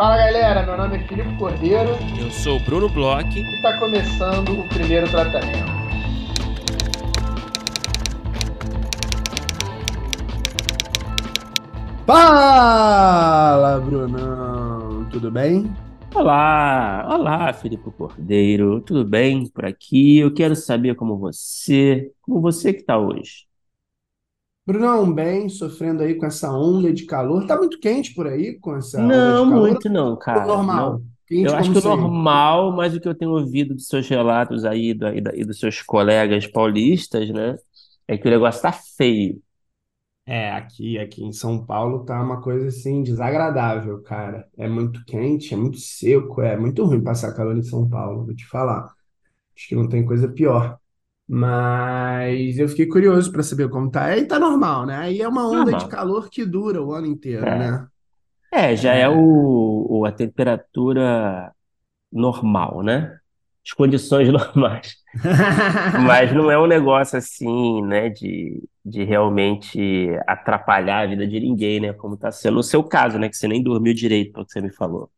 Fala galera, meu nome é Filipe Cordeiro. Eu sou o Bruno Bloch. E está começando o primeiro tratamento. Fala, Brunão! Tudo bem? Olá, olá, Filipe Cordeiro. Tudo bem por aqui? Eu quero saber como você, como você que está hoje. Brunão, bem, sofrendo aí com essa onda de calor. Tá muito quente por aí com essa onda Não, de calor? muito não, cara. Normal. Não. Quente Eu acho que sempre. normal, mas o que eu tenho ouvido dos seus relatos aí e, da- e dos seus colegas paulistas, né, é que o negócio tá feio. É, aqui, aqui em São Paulo tá uma coisa assim desagradável, cara. É muito quente, é muito seco, é muito ruim passar calor em São Paulo, vou te falar. Acho que não tem coisa pior. Mas eu fiquei curioso para saber como tá. Aí tá normal, né? Aí é uma onda de Normal. calor que dura o ano inteiro, É. né? É, já é o, o- a temperatura normal, né? As condições normais. Mas não é um negócio assim, né, de, de realmente atrapalhar a vida de ninguém, né? Como tá sendo o seu caso, né? Que você nem dormiu direito, pelo que você me falou.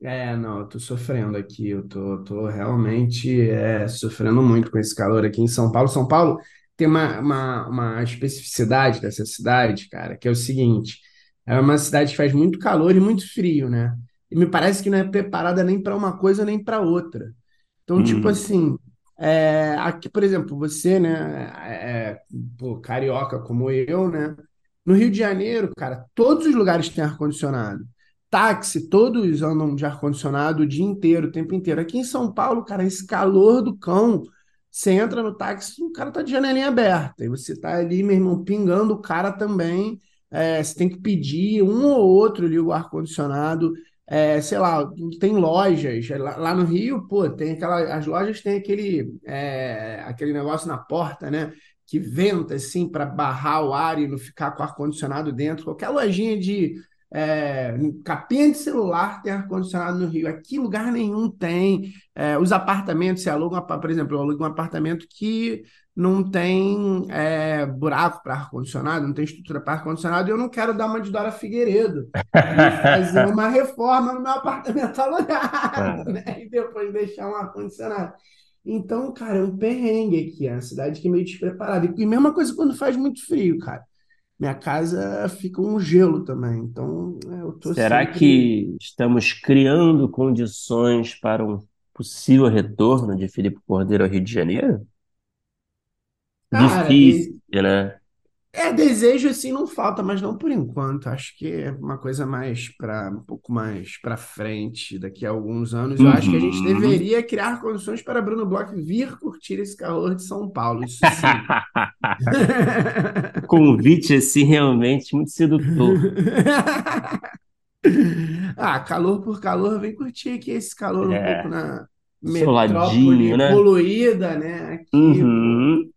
É, não, eu tô sofrendo aqui, eu tô, tô realmente é, sofrendo muito com esse calor aqui em São Paulo. São Paulo tem uma, uma, uma especificidade dessa cidade, cara, que é o seguinte: é uma cidade que faz muito calor e muito frio, né? E me parece que não é preparada nem para uma coisa nem para outra. Então, tipo Hum. assim, é, aqui, por exemplo, você, né, é, pô, carioca como eu, né? No Rio de Janeiro, cara, todos os lugares têm ar-condicionado. Táxi, todos andam de ar-condicionado o dia inteiro, o tempo inteiro. Aqui em São Paulo, cara, esse calor do cão, você entra no táxi, o cara tá de janelinha aberta. E você tá ali, meu irmão, pingando o cara também. É, você tem que pedir um ou outro ali o ar-condicionado. É, sei lá, tem lojas lá, lá no Rio, pô, tem aquela, as lojas têm aquele, é, aquele negócio na porta, né? Que venta assim para barrar o ar e não ficar com ar-condicionado dentro. Qualquer lojinha de é, capinha de celular tem ar-condicionado no Rio. Aqui lugar nenhum tem. É, os apartamentos, se alugam, por exemplo, eu alugo um apartamento que não tem é, buraco para ar-condicionado, não tem estrutura para ar-condicionado, e eu não quero dar uma de Dora Figueiredo fazer uma reforma no meu apartamento alugado, né? E depois deixar um ar-condicionado. Então, cara, é um perrengue aqui, é uma cidade que é meio despreparada. E mesma coisa quando faz muito frio, cara. Minha casa fica um gelo também, então é, eu tô Será sempre. que estamos criando condições para um possível retorno de Filipe Cordeiro ao Rio de Janeiro? Cara, Difícil, né? É desejo assim não falta, mas não por enquanto. Acho que é uma coisa mais para um pouco mais para frente, daqui a alguns anos. Eu acho que a gente Uhum. deveria criar condições para Bruno Bloch vir curtir esse calor de São Paulo, isso sim. Convite assim realmente muito sedutor. Ah, calor por calor, vem curtir aqui esse calor um É, pouco na soladinho, metrópole né? poluída, né? Aqui, Uhum.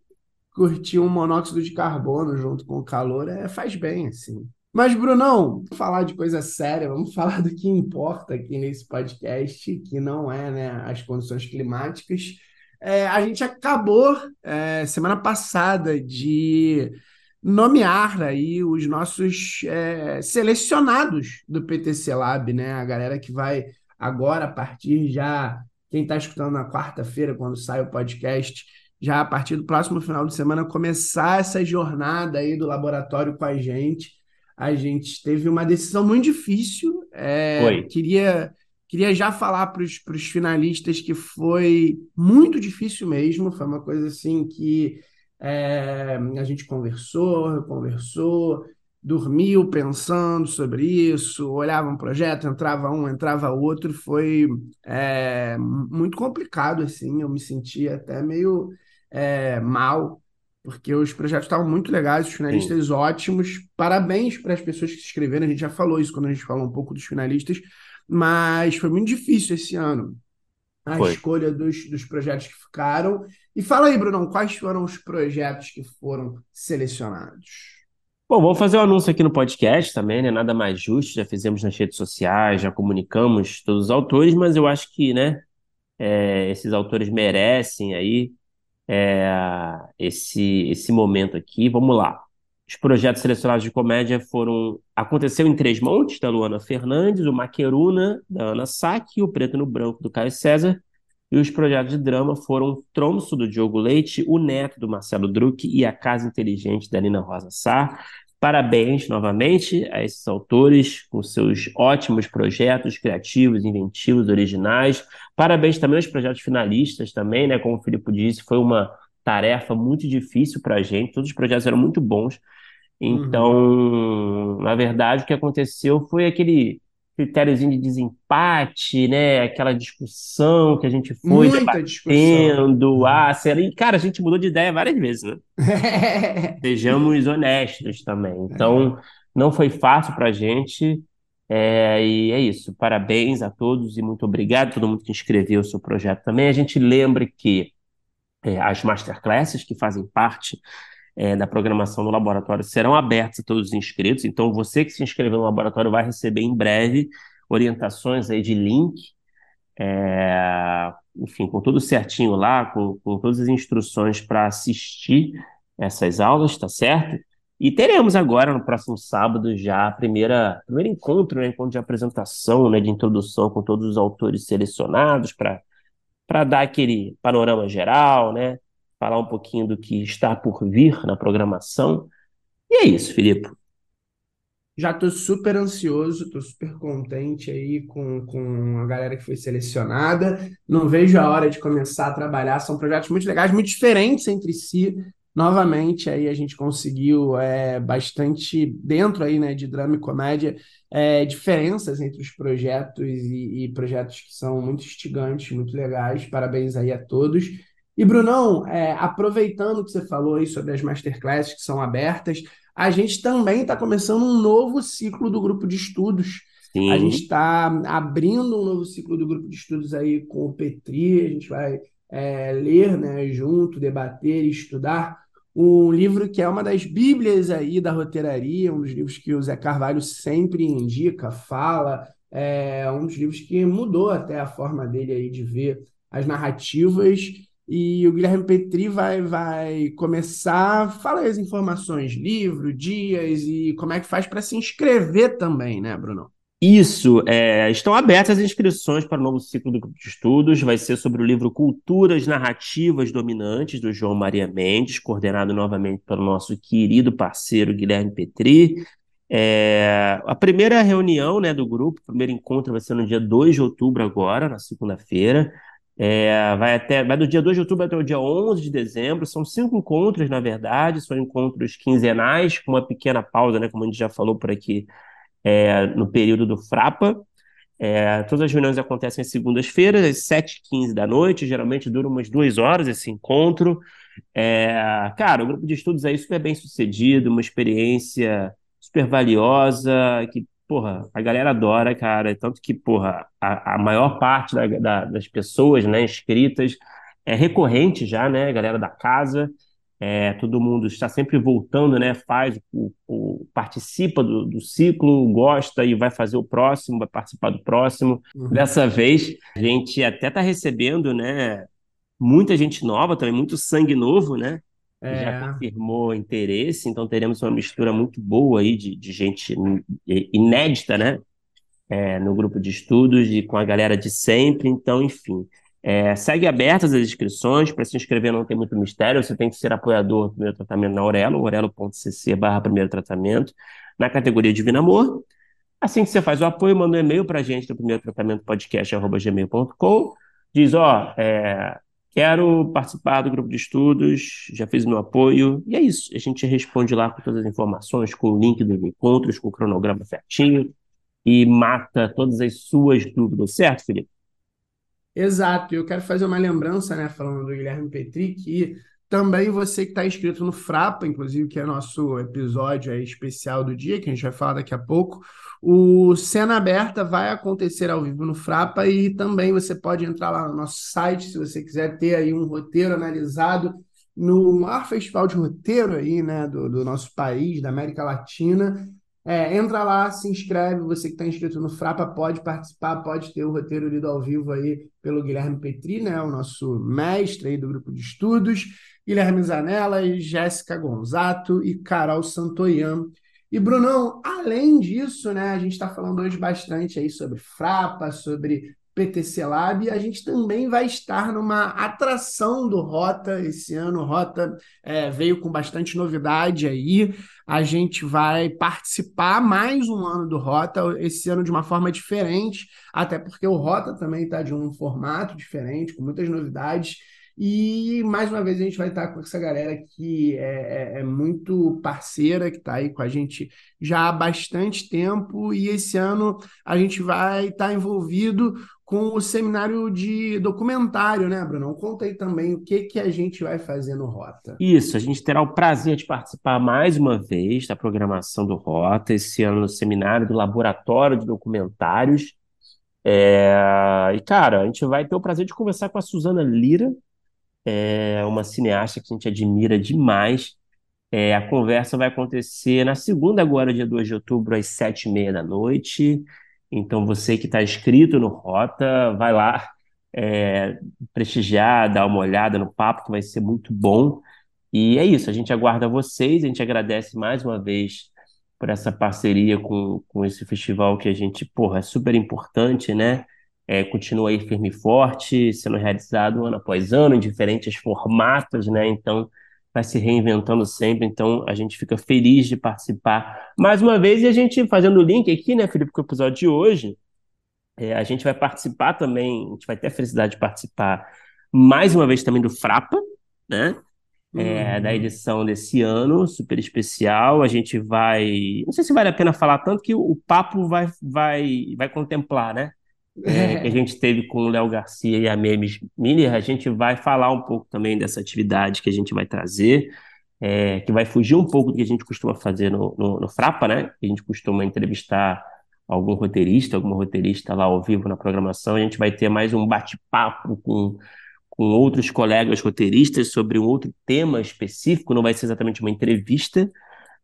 Curtir um monóxido de carbono junto com o calor é, faz bem, assim. Mas, Brunão, vamos falar de coisa séria, vamos falar do que importa aqui nesse podcast, que não é, né, as condições climáticas. É, a gente acabou, é, semana passada, de nomear aí os nossos é, selecionados do PTC Lab, né? A galera que vai agora, a partir já, quem está escutando na quarta-feira, quando sai o podcast, já a partir do próximo final de semana, começar essa jornada aí do laboratório com a gente. A gente teve uma decisão muito difícil. é, Foi. queria, queria já falar para os finalistas que foi muito difícil mesmo. Foi uma coisa assim que é, a gente conversou, conversou, dormiu pensando sobre isso, olhava um projeto, entrava um, entrava outro. Foi é, muito complicado, assim. Eu me sentia até meio é, mal porque os projetos estavam muito legais, os Sim. finalistas ótimos. Parabéns para as pessoas que se inscreveram. A gente já falou isso quando a gente falou um pouco dos finalistas, mas foi muito difícil esse ano a Foi. escolha dos, dos projetos que ficaram. E fala aí, Brunão, quais foram os projetos que foram selecionados? Bom, vamos fazer o anúncio aqui no podcast também, né? Nada mais justo. Já fizemos nas redes sociais, já comunicamos todos os autores, mas eu acho que, né, é, esses autores merecem aí é, esse, esse momento aqui. Vamos lá. Os projetos selecionados de comédia foram Aconteceu em Três Montes, da Luana Fernandes, o Maqueruna, da Ana Sack, o Preto no Branco, do Caio César. E os projetos de drama foram Tromso, do Diogo Leite, O Neto, do Marcelo Druck e A Casa Inteligente, da Nina Rosa Sá. Parabéns novamente a esses autores com seus ótimos projetos criativos, inventivos, originais. Parabéns também aos projetos finalistas também, né? Como o Filipe disse, foi uma tarefa muito difícil para a gente. Todos os projetos eram muito bons. Então, uhum. na verdade, o que aconteceu foi aquele critériozinho de desempate, né? Aquela discussão que a gente foi Muita debatendo. Discussão. Ah, será... E, cara, a gente mudou de ideia várias vezes, né? Sejamos honestos também. Então, não foi fácil para a gente. É, e é isso. Parabéns a todos e muito obrigado a todo mundo que inscreveu o seu projeto também. A gente lembra que é, as masterclasses que fazem parte é, da programação do laboratório serão abertas a todos os inscritos. Então, você que se inscreveu no laboratório vai receber em breve orientações aí de link, é, enfim, com tudo certinho lá, com, com todas as instruções para assistir essas aulas, tá certo? E teremos agora, no próximo sábado, já a primeira, primeiro encontro, né, encontro de apresentação, né, de introdução com todos os autores selecionados para dar aquele panorama geral, né? Falar um pouquinho do que está por vir na programação. E é isso, Filipe. Já estou super ansioso, estou super contente aí com, com a galera que foi selecionada. Não vejo a hora de começar a trabalhar. São projetos muito legais, muito diferentes entre si. Novamente, aí a gente conseguiu é, bastante dentro aí, né, de drama e comédia, é, diferenças entre os projetos e, e projetos que são muito instigantes, muito legais. Parabéns aí a todos. E, Brunão, é, aproveitando que você falou aí sobre as masterclasses que são abertas, a gente também está começando um novo ciclo do grupo de estudos. Sim. A gente está abrindo um novo ciclo do grupo de estudos aí com o Petri, a gente vai é, ler né, junto, debater e estudar um livro que é uma das bíblias aí da roteiraria, um dos livros que o Zé Carvalho sempre indica, fala, é um dos livros que mudou até a forma dele aí de ver as narrativas e o Guilherme Petri vai, vai começar. Fala aí as informações, livro, dias e como é que faz para se inscrever também, né, Bruno? Isso, é, estão abertas as inscrições para o novo ciclo do grupo de estudos. Vai ser sobre o livro Culturas Narrativas Dominantes, do João Maria Mendes, coordenado novamente pelo nosso querido parceiro Guilherme Petri. É, a primeira reunião né, do grupo, o primeiro encontro vai ser no dia 2 de outubro, agora, na segunda-feira. É, vai até vai do dia 2 de outubro até o dia 11 de dezembro. São cinco encontros, na verdade, são encontros quinzenais, com uma pequena pausa, né, como a gente já falou por aqui, é, no período do Frapa. É, todas as reuniões acontecem às segundas-feiras, às 7h15 da noite, geralmente dura umas duas horas esse encontro. É, cara, o grupo de estudos aí super bem sucedido, uma experiência super valiosa, que porra, a galera adora, cara. Tanto que, porra, a, a maior parte da, da, das pessoas, né, inscritas é recorrente já, né, a galera da casa. É, todo mundo está sempre voltando, né? Faz, o, o participa do, do, ciclo, gosta e vai fazer o próximo, vai participar do próximo. Uhum. Dessa vez, a gente até está recebendo, né? Muita gente nova também, muito sangue novo, né? É. já confirmou interesse, então teremos uma mistura muito boa aí de, de gente inédita, né? É, no grupo de estudos e com a galera de sempre, então, enfim. É, segue abertas as inscrições, para se inscrever não tem muito mistério, você tem que ser apoiador do primeiro tratamento na Aurelo, aurelo.cc barra primeiro tratamento, na categoria Divino Amor. Assim que você faz o apoio, manda um e-mail para a gente no primeiro tratamento podcast, gmail.com, diz, ó, é, Quero participar do grupo de estudos, já fiz meu apoio, e é isso. A gente responde lá com todas as informações, com o link dos encontros, com o cronograma certinho, e mata todas as suas dúvidas, certo, Felipe? Exato, eu quero fazer uma lembrança, né, falando do Guilherme Petri, que também você que está inscrito no Frapa, inclusive, que é nosso episódio especial do dia, que a gente vai falar daqui a pouco, o Cena Aberta vai acontecer ao vivo no Frapa e também você pode entrar lá no nosso site se você quiser ter aí um roteiro analisado no maior festival de roteiro aí, né, do, do nosso país, da América Latina. É, entra lá, se inscreve, você que está inscrito no Frapa pode participar, pode ter o roteiro lido ao vivo aí pelo Guilherme Petri, né, o nosso mestre aí do grupo de estudos. Guilherme Zanella, Jéssica Gonzato e Carol Santoyan. E Brunão, além disso, né, a gente está falando hoje bastante aí sobre Frapa, sobre PTC Lab, a gente também vai estar numa atração do Rota esse ano. O Rota é, veio com bastante novidade aí. A gente vai participar mais um ano do Rota, esse ano de uma forma diferente, até porque o Rota também está de um formato diferente, com muitas novidades. E mais uma vez a gente vai estar com essa galera que é, é, é muito parceira, que está aí com a gente já há bastante tempo, e esse ano a gente vai estar envolvido com o seminário de documentário, né, Bruno? Conta aí também o que, que a gente vai fazer no Rota. Isso, a gente terá o prazer de participar mais uma vez da programação do Rota, esse ano no seminário do Laboratório de Documentários. É... E, cara, a gente vai ter o prazer de conversar com a Suzana Lira, é uma cineasta que a gente admira demais. É, a conversa vai acontecer na segunda, agora, dia 2 de outubro, às sete e meia da noite. Então, você que está inscrito no Rota, vai lá é, prestigiar, dar uma olhada no papo, que vai ser muito bom. E é isso, a gente aguarda vocês, a gente agradece mais uma vez por essa parceria com, com esse festival que a gente, porra, é super importante, né? É, continua aí firme e forte, sendo realizado ano após ano, em diferentes formatos, né? Então, vai se reinventando sempre, então a gente fica feliz de participar mais uma vez e a gente fazendo o link aqui, né, Felipe, com o episódio de hoje, é, a gente vai participar também, a gente vai ter a felicidade de participar mais uma vez também do Frapa, né? É, uhum. da edição desse ano, super especial. A gente vai. Não sei se vale a pena falar tanto que o papo vai, vai, vai contemplar, né? É, que a gente teve com o Léo Garcia e a Memes Miller, a gente vai falar um pouco também dessa atividade que a gente vai trazer, é, que vai fugir um pouco do que a gente costuma fazer no, no, no Frapa, né? A gente costuma entrevistar algum roteirista, alguma roteirista lá ao vivo na programação. A gente vai ter mais um bate-papo com, com outros colegas roteiristas sobre um outro tema específico, não vai ser exatamente uma entrevista,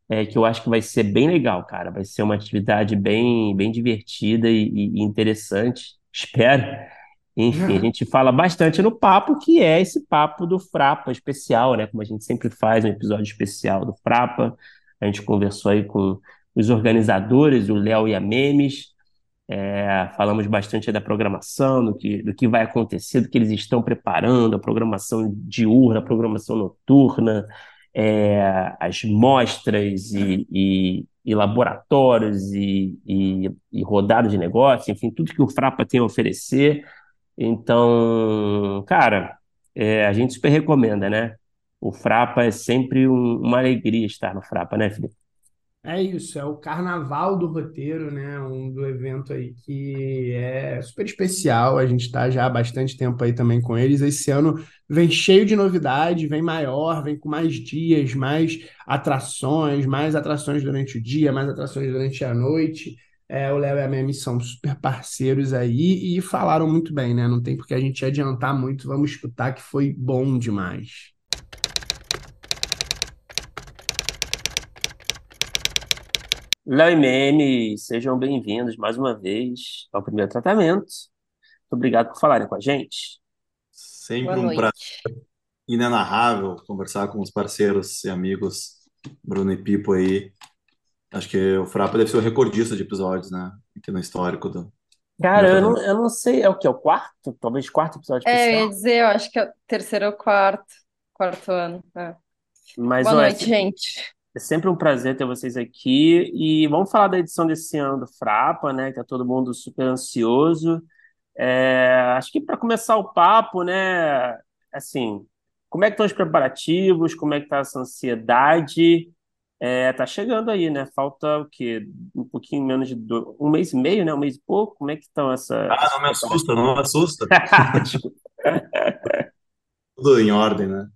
é, que eu acho que vai ser bem legal, cara. Vai ser uma atividade bem, bem divertida e, e interessante, espero. Enfim, a gente fala bastante no papo, que é esse papo do Frapa especial, né? Como a gente sempre faz um episódio especial do Frapa. A gente conversou aí com os organizadores, o Léo e a Memes. É, falamos bastante da programação, do que, do que vai acontecer, do que eles estão preparando, a programação diurna, a programação noturna, é, as mostras e, e, e laboratórios e, e, e rodadas de negócio, enfim, tudo que o Frapa tem a oferecer. Então, cara, é, a gente super recomenda, né? O Frapa é sempre um, uma alegria estar no Frapa, né, Felipe? É isso, é o carnaval do roteiro, né? Um do evento aí que é super especial. A gente está já há bastante tempo aí também com eles. Esse ano vem cheio de novidade, vem maior, vem com mais dias, mais atrações, mais atrações durante o dia, mais atrações durante a noite. É, o Léo e a Memi são super parceiros aí e falaram muito bem, né? Não tem porque a gente adiantar muito, vamos escutar que foi bom demais. Léo e Meme, sejam bem-vindos mais uma vez ao primeiro tratamento. Muito obrigado por falarem com a gente. Sempre Boa um noite. prazer inenarrável conversar com os parceiros e amigos Bruno e Pipo aí. Acho que o Frapa deve ser o recordista de episódios, né? Aqui no histórico do. Cara, eu não, eu não sei, é o que? É o quarto? Talvez quarto episódio? É, eu ia dizer, eu acho que é o terceiro ou quarto, quarto ano. É. Mas, Boa noite, gente. É sempre um prazer ter vocês aqui e vamos falar da edição desse ano do Frapa, né? Que tá todo mundo super ansioso. É, acho que para começar o papo, né? Assim, como é que estão os preparativos? Como é que tá essa ansiedade? É, tá chegando aí, né? Falta o quê? Um pouquinho menos de um mês e meio, né? Um mês e pouco. Como é que estão essa? Ah, não me assusta, não me assusta. Tudo em ordem, né?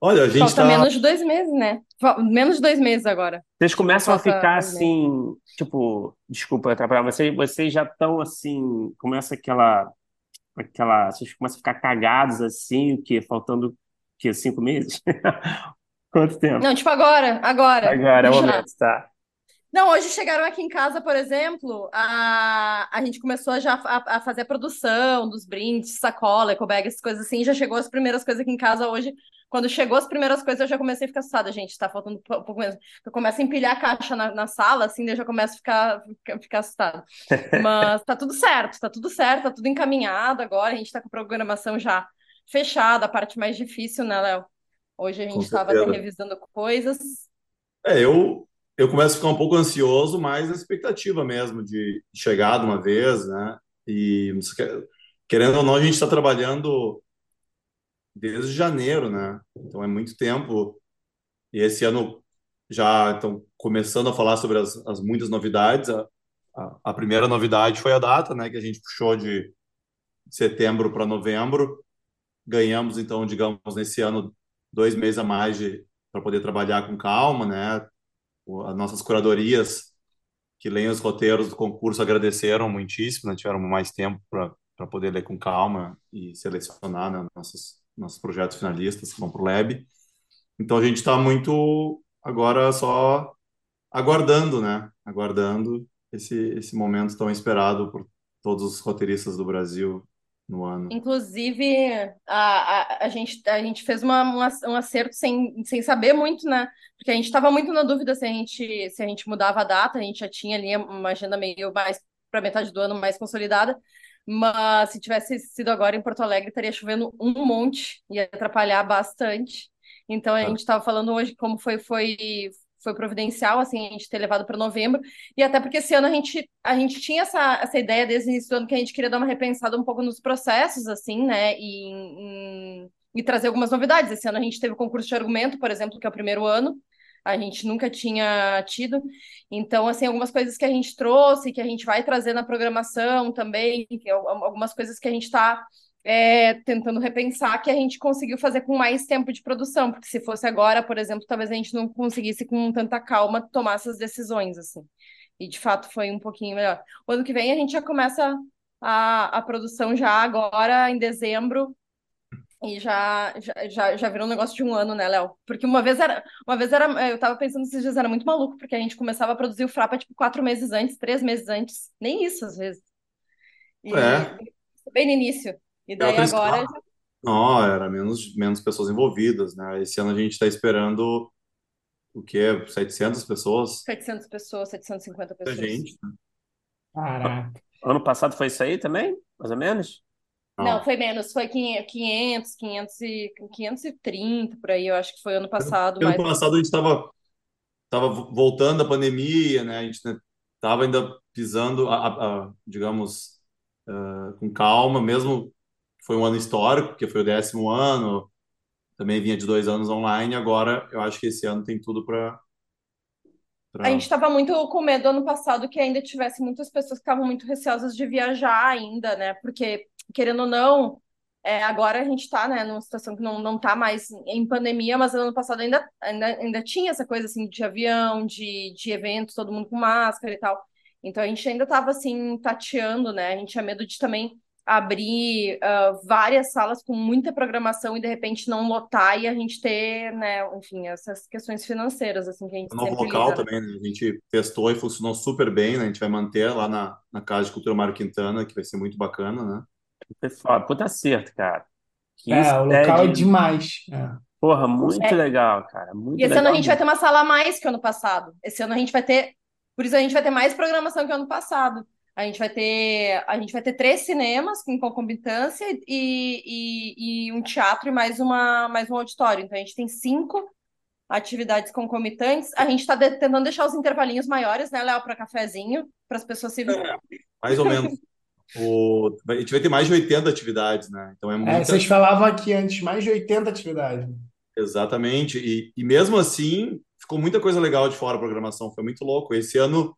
Olha, a gente Falta tá. menos de dois meses, né? Menos de dois meses agora. Vocês começam a ficar assim, tipo, desculpa atrapalhar, mas vocês, vocês já estão assim, começa aquela, aquela, vocês começam a ficar cagados assim, o quê? Faltando, o quê? Cinco meses? Quanto tempo? Não, tipo agora, agora. Agora, é o momento, tá. Não, hoje chegaram aqui em casa, por exemplo, a, a gente começou já a, a fazer a produção dos brindes, sacola, ecobag, essas coisas assim. Já chegou as primeiras coisas aqui em casa hoje. Quando chegou as primeiras coisas, eu já comecei a ficar assustada, gente. Tá faltando um pouco mesmo. Eu começo a empilhar a caixa na, na sala, assim, daí eu já começo a ficar, ficar, ficar assustada. Mas tá tudo certo, tá tudo certo, tá tudo encaminhado agora. A gente tá com a programação já fechada, a parte mais difícil, né, Léo? Hoje a gente estava revisando coisas. É, eu, eu começo a ficar um pouco ansioso, mas na expectativa mesmo de chegar de uma vez, né? E querendo ou não, a gente está trabalhando desde janeiro, né? Então é muito tempo. E esse ano já estão começando a falar sobre as, as muitas novidades. A, a, a, primeira novidade foi a data, né? Que a gente puxou de setembro para novembro. Ganhamos, então, digamos, nesse ano, dois meses a mais para poder trabalhar com calma, né? As nossas curadorias que leem os roteiros do concurso agradeceram muitíssimo, né? tiveram mais tempo para poder ler com calma e selecionar né, nossos, nossos projetos finalistas que vão para o Lab. Então a gente está muito agora só aguardando, né? Aguardando esse, esse momento tão esperado por todos os roteiristas do Brasil no ano. Inclusive, a, a, a, gente, a gente fez uma, um acerto sem, sem saber muito, né? Porque a gente estava muito na dúvida se a gente, se a gente mudava a data, a gente já tinha ali uma agenda meio mais para metade do ano mais consolidada. Mas se tivesse sido agora em Porto Alegre, estaria chovendo um monte, ia atrapalhar bastante. Então a gente estava falando hoje como foi, foi, foi providencial, assim, a gente ter levado para novembro, e até porque esse ano a gente, a gente tinha essa, essa ideia desde o início do ano que a gente queria dar uma repensada um pouco nos processos, assim, né, e, em, e trazer algumas novidades. Esse ano a gente teve o concurso de argumento, por exemplo, que é o primeiro ano, a gente nunca tinha tido. Então, assim, algumas coisas que a gente trouxe, que a gente vai trazer na programação também, que, algumas coisas que a gente está é, tentando repensar que a gente conseguiu fazer com mais tempo de produção, porque se fosse agora, por exemplo, talvez a gente não conseguisse com tanta calma tomar essas decisões, assim. E de fato foi um pouquinho melhor. O ano que vem a gente já começa a, a produção já agora, em dezembro, e já, já, já, já virou um negócio de um ano, né, Léo? Porque uma vez era, uma vez era, eu tava pensando esses dias, era muito maluco, porque a gente começava a produzir o Frapa, tipo, quatro meses antes, três meses antes, nem isso, às vezes. E, é. Bem no início. E daí agora. Já... Não, era menos, menos pessoas envolvidas, né? Esse ano a gente está esperando o quê? 700 pessoas? 700 pessoas, 750 pessoas. Muita gente, né? Caraca. Ano passado foi isso aí também? Mais ou menos? Não, Não foi menos, foi 500, 500 e 530 por aí, eu acho que foi ano passado. Ano passado a gente estava tava voltando da pandemia, né? A gente estava ainda pisando, a, a, a digamos, uh, com calma, mesmo foi um ano histórico, porque foi o décimo ano, também vinha de dois anos online, agora eu acho que esse ano tem tudo para. Pra... A gente estava muito com medo ano passado que ainda tivesse muitas pessoas que estavam muito receosas de viajar ainda, né? Porque, querendo ou não, é, agora a gente está né, numa situação que não, não tá mais em pandemia, mas ano passado ainda, ainda, ainda tinha essa coisa assim de avião, de, de eventos, todo mundo com máscara e tal. Então a gente ainda estava assim, tateando, né? A gente tinha medo de também abrir uh, várias salas com muita programação e de repente não lotar e a gente ter, né, enfim, essas questões financeiras, assim, que a gente o novo local lida. também, né? A gente testou e funcionou super bem, né? A gente vai manter lá na, na Casa de Cultura Mário Quintana, que vai ser muito bacana, né? Pessoal, puta acerto, cara. Que é, o local é demais. É. Porra, muito é. legal, cara. Muito e esse legal ano a gente vai ter uma sala a mais que o ano passado. Esse ano a gente vai ter. Por isso a gente vai ter mais programação que o ano passado. A gente vai ter, a gente vai ter três cinemas em concomitância e, e, e um teatro e mais, uma, mais um auditório. Então a gente tem cinco atividades concomitantes. A gente está de, tentando deixar os intervalinhos maiores, né, Léo, para cafezinho, para as pessoas se é, Mais ou menos. o, a gente vai ter mais de 80 atividades, né? Então é, é muita... é Vocês falavam aqui antes, mais de 80 atividades. Exatamente. E, e mesmo assim, ficou muita coisa legal de fora da programação. Foi muito louco. Esse ano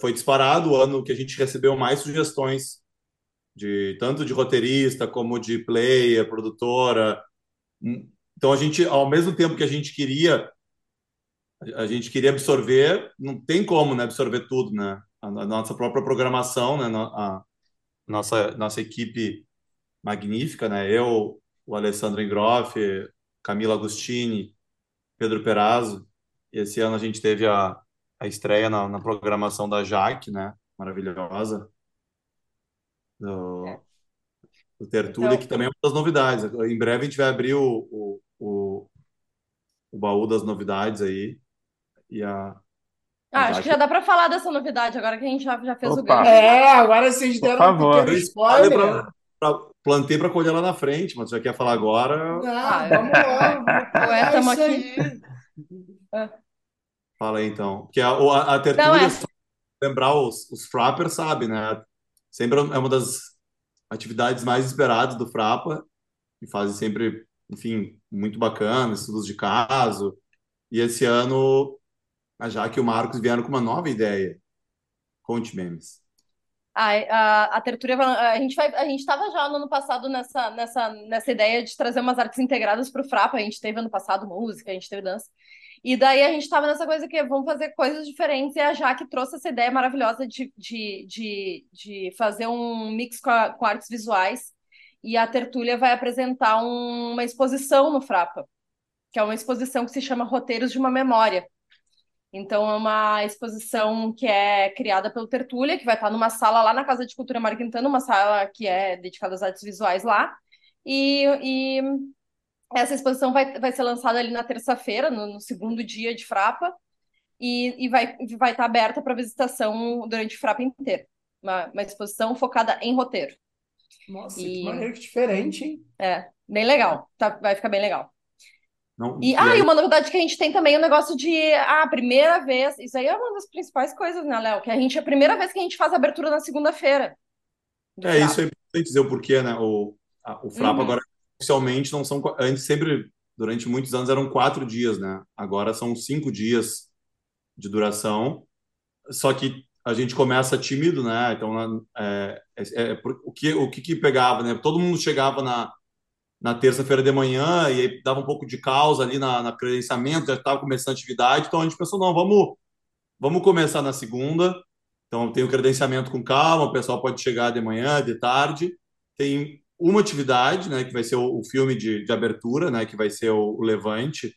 foi disparado o ano que a gente recebeu mais sugestões de tanto de roteirista como de player, produtora. Hum, então a gente, ao mesmo tempo que a gente queria, a gente queria absorver, não tem como, né, absorver tudo, né? A, a nossa própria programação, né, a, nossa nossa equipe magnífica, né? Eu, o Alessandro Ingroff, Camila Agostini, Pedro Perazzo. E esse ano a gente teve a a estreia na, na programação da Jaque, né? Maravilhosa. Do, É. do Tertúlia, Então- que também é uma das novidades. Em breve a gente vai abrir o, o, o, o baú das novidades aí. E a, Ah, acho que já dá pra falar dessa novidade, agora que a gente já, já fez o Opa. gancho. É, agora vocês Por deram um favor. pequeno Spoiler pra- pra- plantei para colher lá na frente, mas você já quer falar agora? Ah, Ah, vamos lá. Ué, É tamo isso aqui. aí. Fala aí então. Porque a, a, a tertúlia, Não, é. só lembrar os, os Frappers, sabe, né? Sempre é uma das atividades mais esperadas do Frapa, e fazem sempre, enfim, muito bacana, estudos de caso. E esse ano, a Jaque e o Marcos vieram com uma nova ideia. Conte memes. A, a, a Tertúlia, a gente vai, a gente estava já no ano passado nessa, nessa, nessa ideia de trazer umas artes integradas para o Frapa. A gente teve ano passado música, a gente teve dança. E daí a gente estava nessa coisa que vamos fazer coisas diferentes. E a Jaque trouxe essa ideia maravilhosa de, de, de, de fazer um mix com, a- com artes visuais. E a Tertúlia vai apresentar um- uma exposição no Frapa, que é uma exposição que se chama Roteiros de uma Memória. Então, é uma exposição que é criada pelo Tertúlia, que vai estar numa sala lá na Casa de Cultura Mário Quintana, uma sala que é dedicada às artes visuais lá. E, e essa exposição vai, vai ser lançada ali na terça-feira, no, no segundo dia de Frapa, e, e vai, vai estar aberta para visitação durante o Frapa inteiro. Uma, uma exposição focada em roteiro. Nossa, E- que maneiro, que diferente, hein? É, bem legal. Tá, vai ficar bem legal. Não, E, e ah, aí- e uma novidade que a gente tem também é o negócio de, ah, primeira vez, isso aí é uma das principais coisas, né, Léo? Que a gente, é a primeira vez que a gente faz a abertura na segunda-feira. É, Frapa. isso é importante dizer o porquê, né? O, a- o Frapa Uhum. agora, oficialmente, não são. Antes, sempre, durante muitos anos, eram quatro dias, né? Agora são cinco dias de duração. Só que a gente começa tímido, né? Então, é, é- é por- o, que, o que que pegava, né? Todo mundo chegava na, na terça-feira de manhã e aí dava um pouco de caos ali na, na credenciamento, já estava começando a atividade. Então, a gente pensou, não, vamos, vamos começar na segunda. Então, tem o credenciamento com calma, o pessoal pode chegar de manhã, de tarde. Tem uma atividade, né, que vai ser o, o filme de, de abertura, né, que vai ser o, o Levante,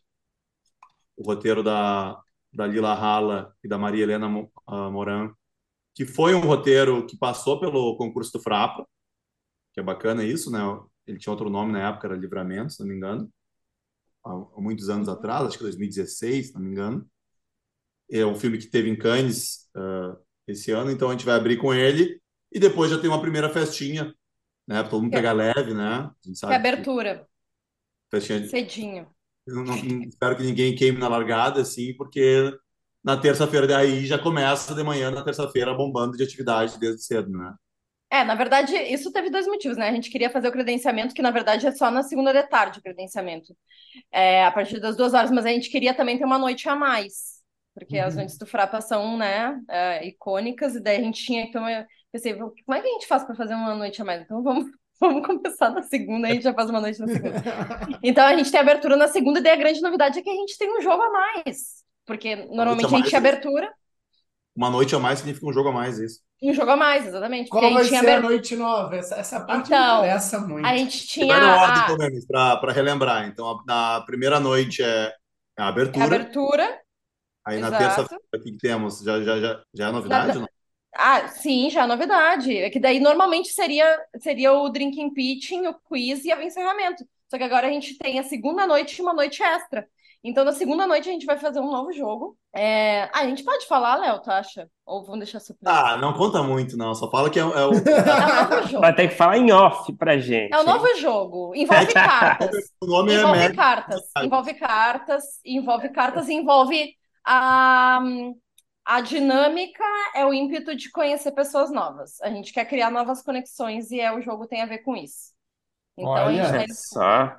o roteiro da, da Lila Rala e da Maria Helena ah, Moran, que foi um roteiro que passou pelo concurso do Frapa, que é bacana isso, né? Ele tinha outro nome na época, era Livramento, se não me engano, há, há muitos anos atrás, acho que 2016, se não me engano. É um filme que teve em Cannes ah, esse ano, então a gente vai abrir com ele e depois já tem uma primeira festinha, né? Todo mundo é- pegar leve, né? A gente Que sabe é que abertura, festinha cedinho. não- não- espero que ninguém queime na largada, assim, porque na terça-feira daí já começa de manhã, na terça-feira, bombando de atividade desde cedo, né? É, na verdade, isso teve dois motivos, né? A gente queria fazer o credenciamento, que na verdade é só na segunda de tarde o credenciamento, é, a partir das duas horas, mas a gente queria também ter uma noite a mais, porque as Uhum. noites do Frapa são, né, é, icônicas, e daí a gente tinha que uma... Pensei, como é que a gente faz para fazer uma noite a mais? Então vamos, vamos começar na segunda, a gente já faz uma noite na segunda. Então a gente tem abertura na segunda, e daí a grande novidade é que a gente tem um jogo a mais, porque normalmente a mais, gente tinha abertura Uma noite a mais significa um jogo a mais, isso. um jogo a mais, exatamente. Qual a vai gente tinha ser a abertura. noite nova? Essa, essa parte Então, me interessa muito. A gente tinha vai na ordem, a, para relembrar. Então, a, na primeira noite é a a abertura, abertura. aí na exato. terça-feira, o que que temos? Já, já, já, já é novidade? Na- não? Ah, sim, já é novidade. É que daí normalmente seria, seria o drinking pitching, o quiz e o encerramento. Só que agora a gente tem a segunda noite e uma noite extra. Então, na segunda noite, a gente vai fazer um novo jogo. É... Ah, a gente pode falar, Léo, tu acha? Ou vamos deixar surpresa? Ah, não conta muito, não. Só fala que é, é o. É um novo jogo. Vai ter que falar em off pra gente. É um novo jogo. Envolve cartas. o nome é Envolve Magic. cartas. Envolve cartas. Envolve cartas. Envolve a, a dinâmica, é o ímpeto de conhecer pessoas novas. A gente quer criar novas conexões e é, o jogo tem a ver com isso. Então a Olha. gente Olha tá só.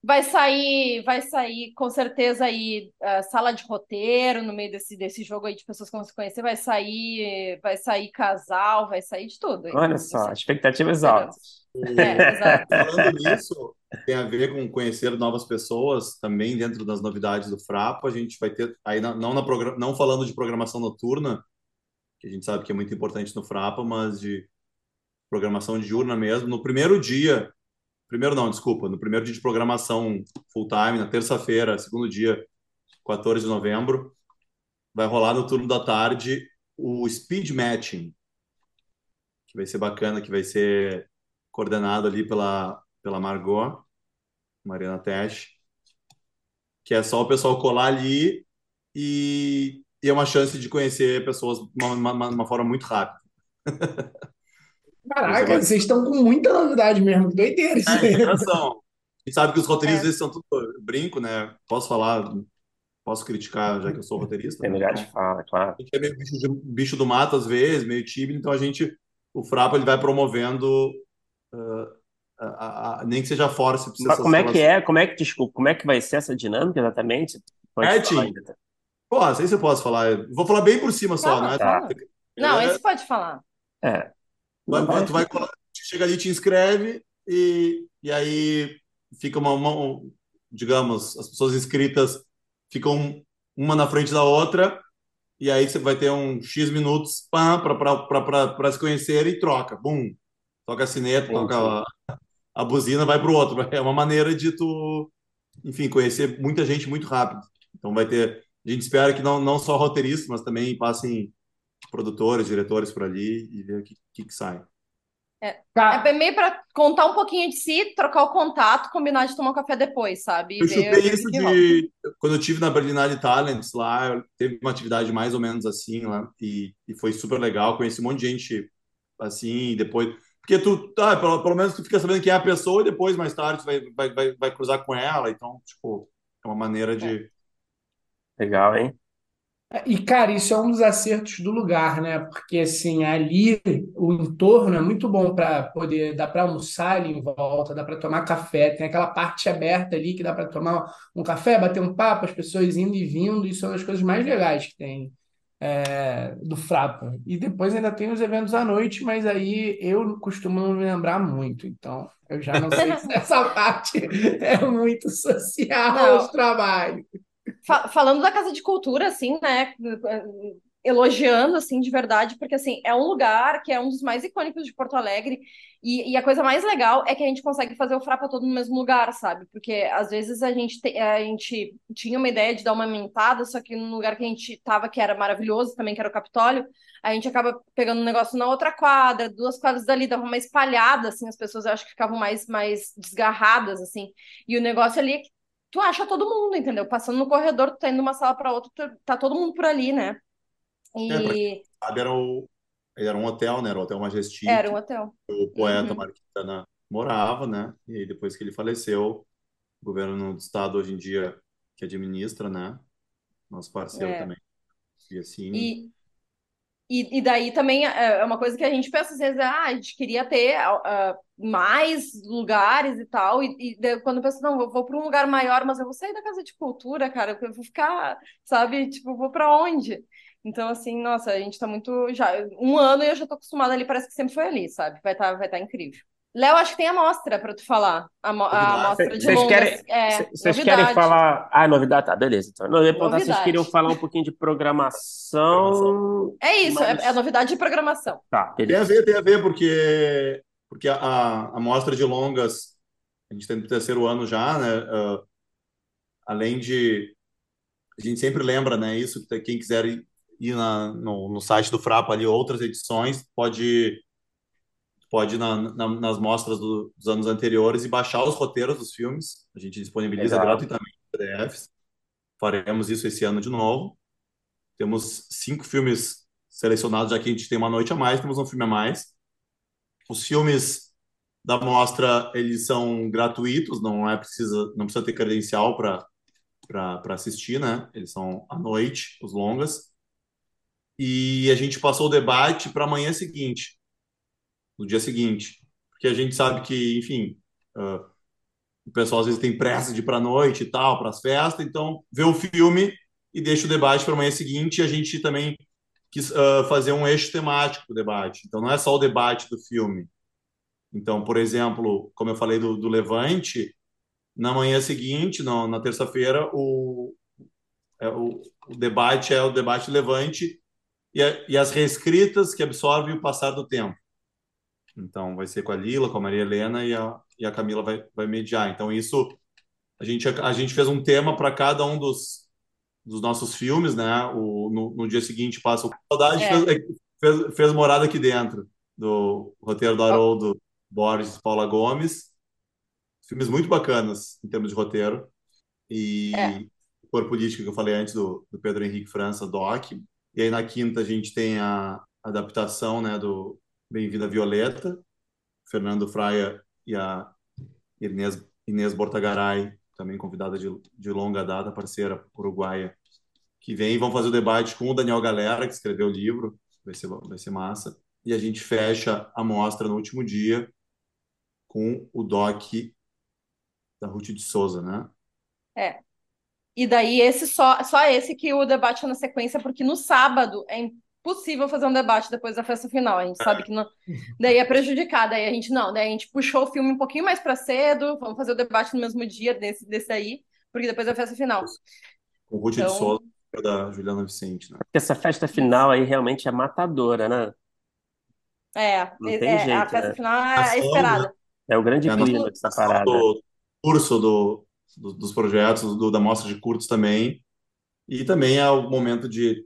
Vai sair, vai sair com certeza aí a sala de roteiro no meio desse, desse jogo aí de pessoas que vão se conhecer, vai sair, vai sair casal, vai sair de tudo. Olha só, expectativas altas. É, exato. Falando nisso, tem a ver com conhecer novas pessoas também dentro das novidades do Frapa. A gente vai ter aí na- não na não falando de programação noturna, que a gente sabe que é muito importante no Frapa, mas de programação diurna mesmo. No primeiro dia, primeiro não, desculpa, no primeiro dia de programação full time, na terça-feira, segundo dia, 14 de novembro, vai rolar no turno da tarde o speed matching, que vai ser bacana, que vai ser coordenado ali pela, pela Margot, Mariana Tesh, que é só o pessoal colar ali e, e é uma chance de conhecer pessoas de uma, uma, uma forma muito rápida. Caraca, vocês estão com muita novidade mesmo, doideira isso aí. É, a gente sabe que os roteiristas é. são tudo brinco, né? Posso falar, posso criticar, já que eu sou roteirista. É melhor de falar, claro. A gente é meio bicho, de, bicho, do mato às vezes, meio tímido, então a gente, o Frapa, ele vai promovendo, uh, a, a, nem que seja force. Mas como é que é? Como é que, desculpa, como é que vai ser essa dinâmica exatamente? Pode é, Tim. Pô, não sei se eu posso falar. Vou falar bem por cima só, não é? Tá. Não, esse pode falar. É. Vai, tu vai, chega ali, te inscreve e, e aí fica uma, uma, digamos, as pessoas inscritas ficam uma na frente da outra e aí você vai ter um X minutos para se conhecer e troca. Bum! Toca a sineta, toca a, buzina, vai para o outro. É uma maneira de tu, enfim, conhecer muita gente muito rápido. Então vai ter. A gente espera que não, não só roteiristas, mas também passem produtores, diretores por ali e ver o que, que, que sai. É, tá. é meio para contar um pouquinho de si, trocar o contato, combinar de tomar um café depois, sabe? eu chutei isso de. Quando eu tive na Berlinale Talents lá, teve uma atividade mais ou menos assim lá, e, e foi super legal. Conheci um monte de gente assim, depois. Porque tu, tá, pelo, pelo menos tu fica sabendo quem é a pessoa e depois, mais tarde, tu vai, vai, vai, vai cruzar com ela. Então, tipo, é uma maneira de. É. Legal, hein? E, cara, isso é um dos acertos do lugar, né? Porque, assim, ali o entorno é muito bom para poder, dá para almoçar ali em volta, dá para tomar café, tem aquela parte aberta ali que dá para tomar um café, bater um papo, as pessoas indo e vindo, isso é uma das coisas mais legais que tem é, do Frapa. E depois ainda tem os eventos à noite, mas aí eu costumo não me lembrar muito, então eu já não sei se essa parte é muito social os trabalhos falando da Casa de Cultura, assim, né? Elogiando, assim, de verdade, porque, assim, é um lugar que é um dos mais icônicos de Porto Alegre. E, e a coisa mais legal é que a gente consegue fazer o Frapa todo no mesmo lugar, sabe? Porque, às vezes, a gente, te, a gente tinha uma ideia de dar uma mentada, só que no lugar que a gente tava, que era maravilhoso também, que era o Capitólio, a gente acaba pegando um negócio na outra quadra, duas quadras dali, dava uma espalhada, assim, as pessoas eu acho que ficavam mais, mais desgarradas, assim. E o negócio ali é que tu acha todo mundo, entendeu? Passando no corredor, tu tá indo de uma sala para outra, tá todo mundo por ali, né? E... É, sabe, era, o... era um hotel, né? Era o Hotel Majestic. Era um hotel. O poeta uhum. Marquitana morava, né? E aí, depois que ele faleceu, o governo do estado, hoje em dia, que administra, né? Nosso parceiro é. também. E assim... E... E, e, daí também é, é uma coisa que a gente pensa às vezes, ah, a gente queria ter uh, mais lugares e tal, e, e quando eu penso, não, eu vou para um lugar maior, mas eu vou sair da casa de cultura, cara, eu vou ficar, sabe, tipo, vou para onde? Então, assim, nossa, a gente tá muito, já, um ano e eu já tô acostumada ali, parece que sempre foi ali, sabe, vai estar tá, vai tá incrível. Léo, acho que tem amostra para tu falar. A, a amostra de Vocês querem, é, vocês querem falar. Ah, novidade, tá, beleza. Então, não, eu ia perguntar se vocês queriam falar um pouquinho de programação. É isso, mas... é, é novidade de programação. Tá, beleza. Tem a ver, tem a ver, porque, porque a, a amostra de longas, a gente tem no terceiro ano já, né? Uh, além de. A gente sempre lembra, né? Isso, quem quiser ir, na, no, no site do Frapa ali, outras edições, pode pode ir na, na, nas mostras do, dos anos anteriores e baixar os roteiros dos filmes. A gente disponibiliza Exato. gratuitamente PDFs. Faremos isso esse ano de novo. Temos cinco filmes selecionados, já que a gente tem uma noite a mais, temos um filme a mais. Os filmes da mostra, eles são gratuitos, não é precisa, não precisa ter credencial para para assistir, né? Eles são à noite, os longas. E a gente passou o debate para amanhã seguinte no dia seguinte. Porque a gente sabe que, enfim, uh, o pessoal às vezes tem pressa de ir para a noite e tal, para as festas, então vê o filme e deixa o debate para amanhã seguinte. E a gente também quis uh, fazer um eixo temático do debate. Então não é só o debate do filme. Então, por exemplo, como eu falei do, do Levante, na manhã seguinte, no, na terça-feira, o, é, o, o, debate é o debate Levante e, a, e as reescritas que absorvem o passar do tempo. Então, vai ser com a Lila, com a Maria Helena e a, e a Camila vai, vai mediar. Então, isso, a gente, a gente fez um tema para cada um dos, dos nossos filmes, né? O, no, no dia seguinte passa o Saudade é. fez, fez, fez, morada aqui dentro do roteiro do Haroldo Borges Paula Gomes. Filmes muito bacanas em termos de roteiro. E é. Cor Política, que eu falei antes, do, do Pedro Henrique França, Doc. E aí na quinta a gente tem a adaptação né, do Bem-vinda Violeta, Fernando Fraia e a Inês, Inês Bortagaray, também convidada de, de longa data, parceira uruguaia, que vem e vão fazer o debate com o Daniel Galera, que escreveu o livro, vai ser, vai ser massa. E a gente fecha a mostra no último dia com o doc da Ruth de Souza, né? É. E daí esse só, só esse que o debate é na sequência, porque no sábado é impossível fazer um debate depois da festa final. A gente sabe que não. Daí é prejudicada. Daí a gente não, daí a gente puxou o filme um pouquinho mais para cedo, vamos fazer o debate no mesmo dia desse, desse aí, porque depois é a festa final. Com Ruth então... de Souza da Juliana Vicente, né? Essa festa final aí realmente é matadora, né? É, não é, tem é, jeito, a festa né? final é esperada. Né? É o grande é clima dessa parada. Do curso do, do, dos projetos, do, da mostra de curtos também. E também é o momento de,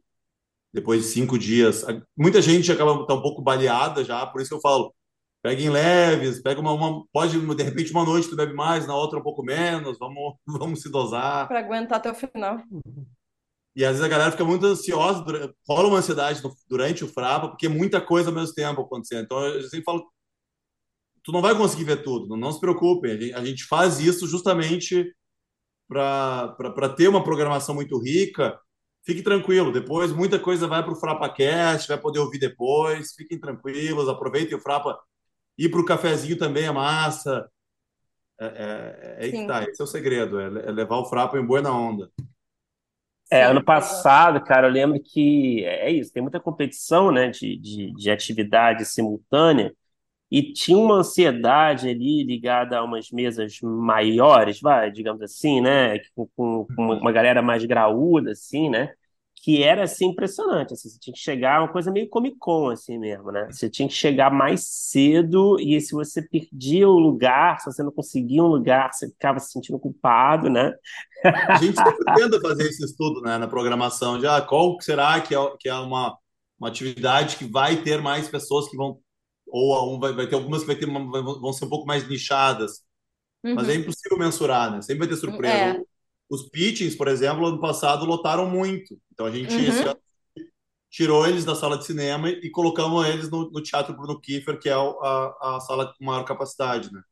depois de cinco dias, muita gente acaba tá um pouco baleada já, por isso que eu falo, peguem leves, pega uma, uma, pode de repente uma noite tu bebe mais, na outra um pouco menos, vamos, vamos se dosar. Para aguentar até o final. E às vezes a galera fica muito ansiosa, rola uma ansiedade durante o Frapa, porque é muita coisa ao mesmo tempo acontecendo. Então eu sempre falo, tu não vai conseguir ver tudo, não se preocupem, a gente, faz isso justamente para ter uma programação muito rica. Fique tranquilo, depois muita coisa vai para o FrapaCast, vai poder ouvir depois, fiquem tranquilos, aproveitem o Frapa. Ir para o cafezinho também é massa. É, é, é aí que tá, esse é o segredo, é, é levar o Frapa em boa na onda. É, ano passado, cara, eu lembro que é isso, tem muita competição, né, de, de, de atividade simultânea, e tinha uma ansiedade ali ligada a umas mesas maiores, vai, digamos assim, né, com, com, com uma galera mais graúda, assim, né, que era assim impressionante. Assim, você tinha que chegar, uma coisa meio Comic Con, assim mesmo, né? Você tinha que chegar mais cedo e se você perdia o lugar, se você não conseguia um lugar, você ficava se sentindo culpado, né? A gente sempre tenta fazer esse estudo né, na programação de ah, qual será que é, que é uma, uma atividade que vai ter mais pessoas que vão. Ou vai, vai ter algumas que vai ter uma, vão ser um pouco mais nichadas. Uhum. Mas é impossível mensurar, né? Sempre vai ter surpresa. É. Os pitchings, por exemplo, ano passado lotaram muito. Então a gente uhum. tirou eles da sala de cinema e colocamos eles no, no Teatro Bruno Kiefer, que é a, a sala com maior capacidade, né?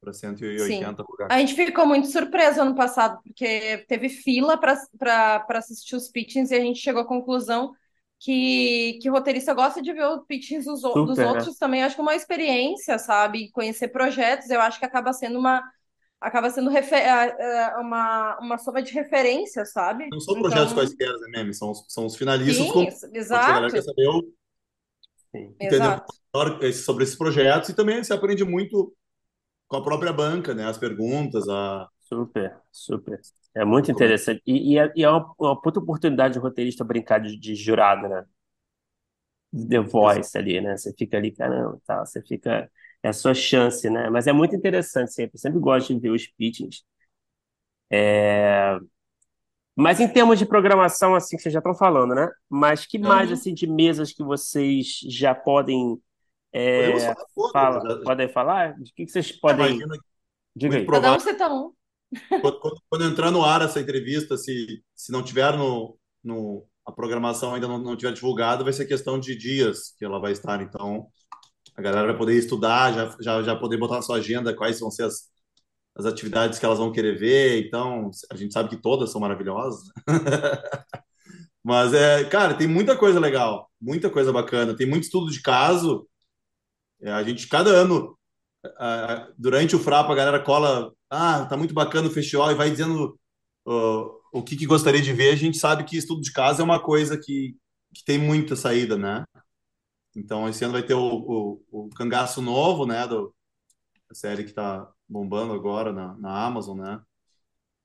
Para 180 Sim. lugares. A gente ficou muito surpreso ano passado, porque teve fila para assistir os pitchings e a gente chegou à conclusão que, que roteirista gosta de ver os pitchings dos, dos outros também. Acho que é uma experiência, sabe? Conhecer projetos, eu acho que acaba sendo uma acaba sendo uma, uma soma de referência, sabe? Não são então... projetos quaisquer, né, Meme? São, são os finalistas. Sim, como... exato. A galera quer saber o... entender sobre esses projetos e também se aprende muito com a própria banca, né? As perguntas, a... Super, super. É muito interessante. E, e, é, e é uma, uma puta oportunidade de roteirista brincar de, de jurado, né? The Voice ali, né? Você fica ali, caramba, tal, você fica é a sua chance, né? Mas é muito interessante sempre. Eu sempre gosto de ver os pitchings. É... Mas em termos de programação, assim, que vocês já estão falando, né? Mas que mais, uhum. assim, de mesas que vocês já podem... É... Fala, já... Podem falar? De que, que vocês podem... Imagina, Diga aí. Cada um cita um. Quando, quando, quando, entrar no ar essa entrevista, se, se não tiver no, no... A programação ainda não, não tiver divulgada, vai ser questão de dias que ela vai estar. Então, a galera vai poder estudar, já, já, já poder botar na sua agenda quais vão ser as, as atividades que elas vão querer ver. Então, a gente sabe que todas são maravilhosas. Mas, é, cara, tem muita coisa legal, muita coisa bacana. Tem muito estudo de caso. É, a gente, cada ano, durante o Frapa, a galera cola. Ah, tá muito bacana o festival e vai dizendo uh, o que, que gostaria de ver. A gente sabe que estudo de caso é uma coisa que, que tem muita saída, né? Então, esse ano vai ter o, o, o Cangaço Novo, né? Do, a série que está bombando agora na, na Amazon, né?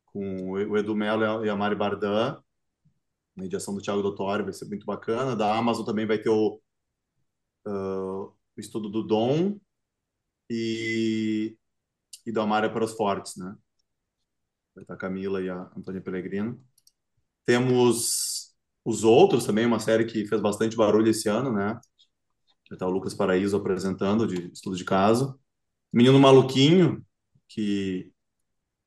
Com o Edu Mello e a Mari Bardan, mediação do Thiago Dottori, vai ser muito bacana. Da Amazon também vai ter o, uh, o estudo do Dom e, e do Amária para os Fortes, né? Vai estar a Camila e a Antônia Pellegrino. Temos Os Outros também, uma série que fez bastante barulho esse ano, né? Já tá o Lucas Paraíso apresentando de estudo de caso. Menino Maluquinho, que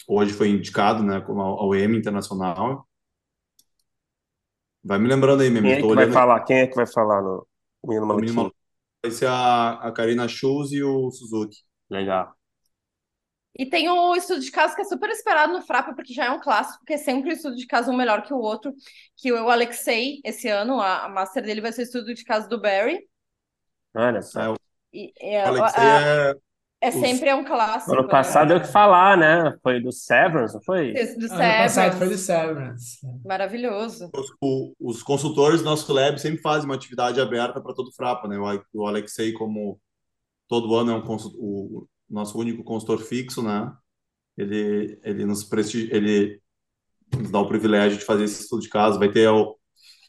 hoje foi indicado, né, como ao Emmy Internacional. Vai me lembrando aí, mesmo. Quem é que vai falar? Quem é que vai falar no Menino Maluquinho? Vai ser a, a Karina Schulz e o Suzuki. Legal. E tem o estudo de caso que é super esperado no Frapa, porque já é um clássico, porque é sempre o estudo de caso um melhor que o outro. Que o Alexei, esse ano, a, a master dele vai ser o estudo de caso do Barry. Olha É, só. o E, é, Alexei a- é é sempre é um clássico. Ano passado é o que falar, né? Foi do Severance, não foi? Do Ano passado foi do Severance. Maravilhoso. os, o- os consultores do nosso lab sempre fazem uma atividade aberta para todo Frapa, né? O, o Alexei, como todo ano é um consul- o nosso único consultor fixo, né? Ele, ele nos presti, ele nos dá o privilégio de fazer esse estudo de caso. Vai ter o-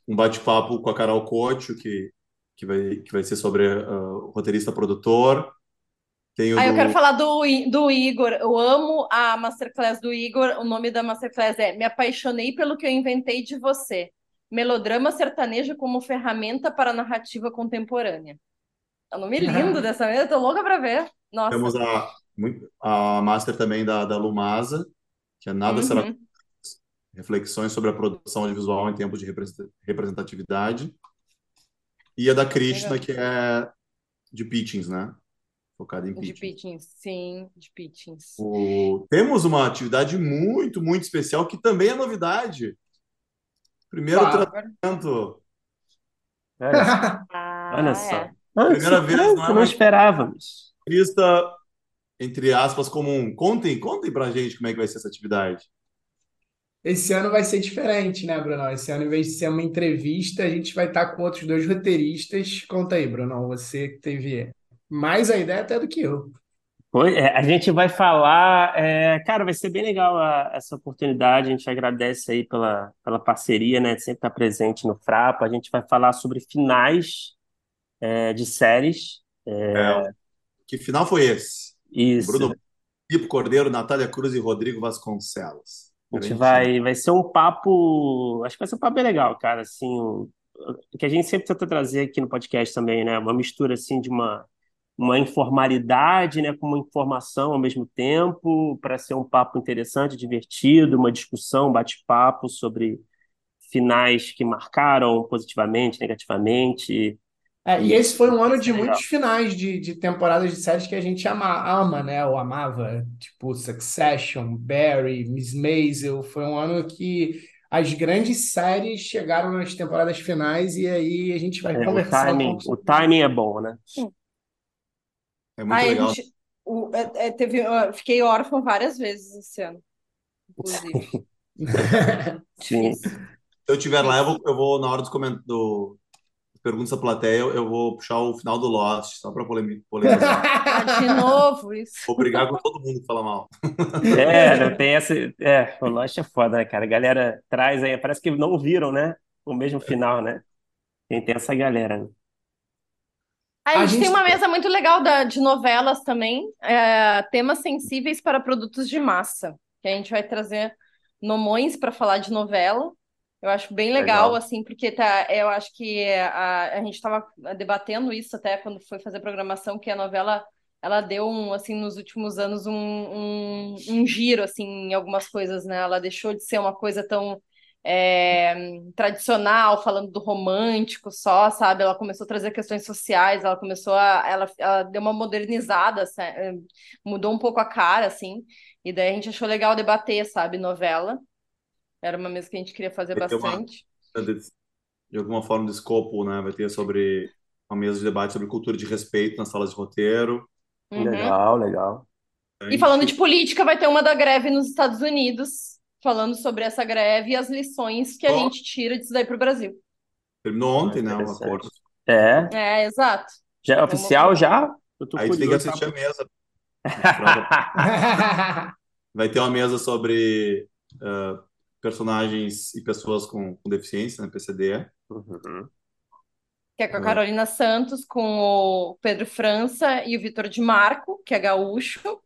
um bate-papo com a Carol Cocho, que, que, vai, que vai ser sobre o roteirista produtor. Tem Ah, eu do- quero falar do, do Igor. Eu amo a masterclass do Igor. O nome da masterclass é Me apaixonei pelo que eu inventei de você. Melodrama sertanejo como ferramenta para a narrativa contemporânea. É um nome lindo dessa vez. Eu tô louca pra ver. Nossa. Temos a, a master também da, da Lumasa, que é Nada Será Uhum. reflexões sobre a produção audiovisual em tempos de representa- representatividade. E a da Krishna, Legal. que é de pitchings, né? Focada em De pitching. pitchings. Sim, de pitchings. O... Temos uma atividade muito, muito especial, que também é novidade. Primeiro Tá. tratamento. Olha só. Ah, Olha é. só. Ah, Primeira vez, não é não esperávamos. Lista, entre aspas, comum. Contem, contem pra gente como é que vai ser essa atividade. Esse ano vai ser diferente, né, Bruno? Esse ano, em vez de ser uma entrevista, a gente vai estar com outros dois roteiristas. Conta aí, Bruno, você que teve mais a ideia até do que eu. É, a gente vai falar, é, cara, vai ser bem legal a- essa oportunidade. A gente agradece aí pela, pela parceria, né? De sempre estar presente no Frapa. A gente vai falar sobre finais, é, de séries. É, que final foi esse? Isso. Bruno Pipo Cordeiro, Natália Cruz e Rodrigo Vasconcelos. A gente vai, vai ser um papo, acho que vai ser um papo bem legal, cara, assim, o o que a gente sempre tenta trazer aqui no podcast também, né, uma mistura, assim, de uma, uma informalidade, né, com uma informação ao mesmo tempo, para ser um papo interessante, divertido, uma discussão, um bate-papo sobre finais que marcaram positivamente, negativamente, É, e esse foi um ano de Legal. muitos finais de, de temporadas de séries que a gente ama, ama, né? Ou amava, tipo Succession, Barry, Miss Maisel. Foi um ano que as grandes séries chegaram nas temporadas finais e aí a gente vai É, o conversar um timing, pouco o timing é bom, né? É muito Ai, legal. gente, o, é- é, teve, eu fiquei órfã várias vezes esse ano, inclusive. Sim. Se eu estiver lá, eu vou, eu vou na hora dos comentários, do perguntas da plateia, eu, eu vou puxar o final do Lost, só para polemizar. Ah, de novo, isso. Vou brigar com todo mundo que fala mal. É, não tem essa. É, o Lost é foda, né, cara? A galera traz aí, parece que não viram, né? O mesmo final, né? Tem, tem essa galera, né? A A gente gente- tem uma mesa muito legal da- de novelas também, é, temas sensíveis para produtos de massa, que a gente vai trazer nomões para falar de novela. Eu acho bem legal, Legal. assim, porque tá, eu acho que a, a gente estava debatendo isso até quando foi fazer a programação, que a novela ela deu um, assim, nos últimos anos um, um, um giro, assim, em algumas coisas, né? Ela deixou de ser uma coisa tão é, tradicional, falando do romântico só, sabe? Ela começou a trazer questões sociais, ela começou a. Ela, ela deu uma modernizada, sa- eh, mudou um pouco a cara, assim, e daí a gente achou legal debater, sabe? Novela. Era uma mesa que a gente queria fazer Vai ter uma- bastante. De alguma forma do escopo, né? Vai ter sobre uma mesa de debate sobre cultura de respeito nas salas de roteiro. Uhum. Legal, legal. E falando de política, vai ter uma da greve nos Estados Unidos, falando sobre essa greve e as lições que a gente tira disso daí para o Brasil. Terminou ontem, né? Interessante. acordo. É. É, exato. Já é oficial já? Eu tô Aí tu tem que curioso. assistir a mesa. Vai ter uma mesa sobre ah, personagens e pessoas com, com deficiência, né? PCD. Uhum. Que é com a É. Carolina Santos, com o Pedro França e o Vitor de Marco, que é gaúcho.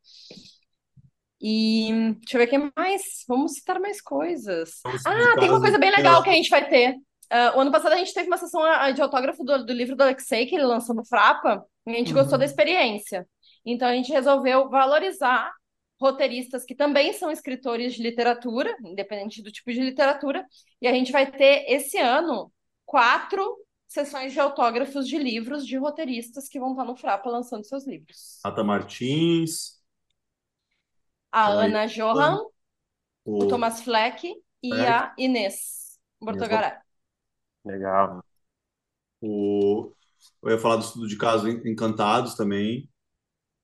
E deixa eu ver o que mais. Vamos citar mais coisas. Vamos Ah, tem uma coisa bem legal que a gente vai ter. Ah, o ano passado a gente teve uma sessão ah, de autógrafo do, do livro do Alexei, que ele lançou no Frapa, e a gente gostou da experiência. Então a gente resolveu valorizar roteiristas que também são escritores de literatura, independente do tipo de literatura, e a gente vai ter esse ano quatro sessões de autógrafos de livros de roteiristas que vão estar no Frapa lançando seus livros. Ata Martins, A Ana Johan, o o Thomas Fleck e Fleck. a Inês Bortogaré. Legal. O... Eu ia falar do estudo de casos Encantados também,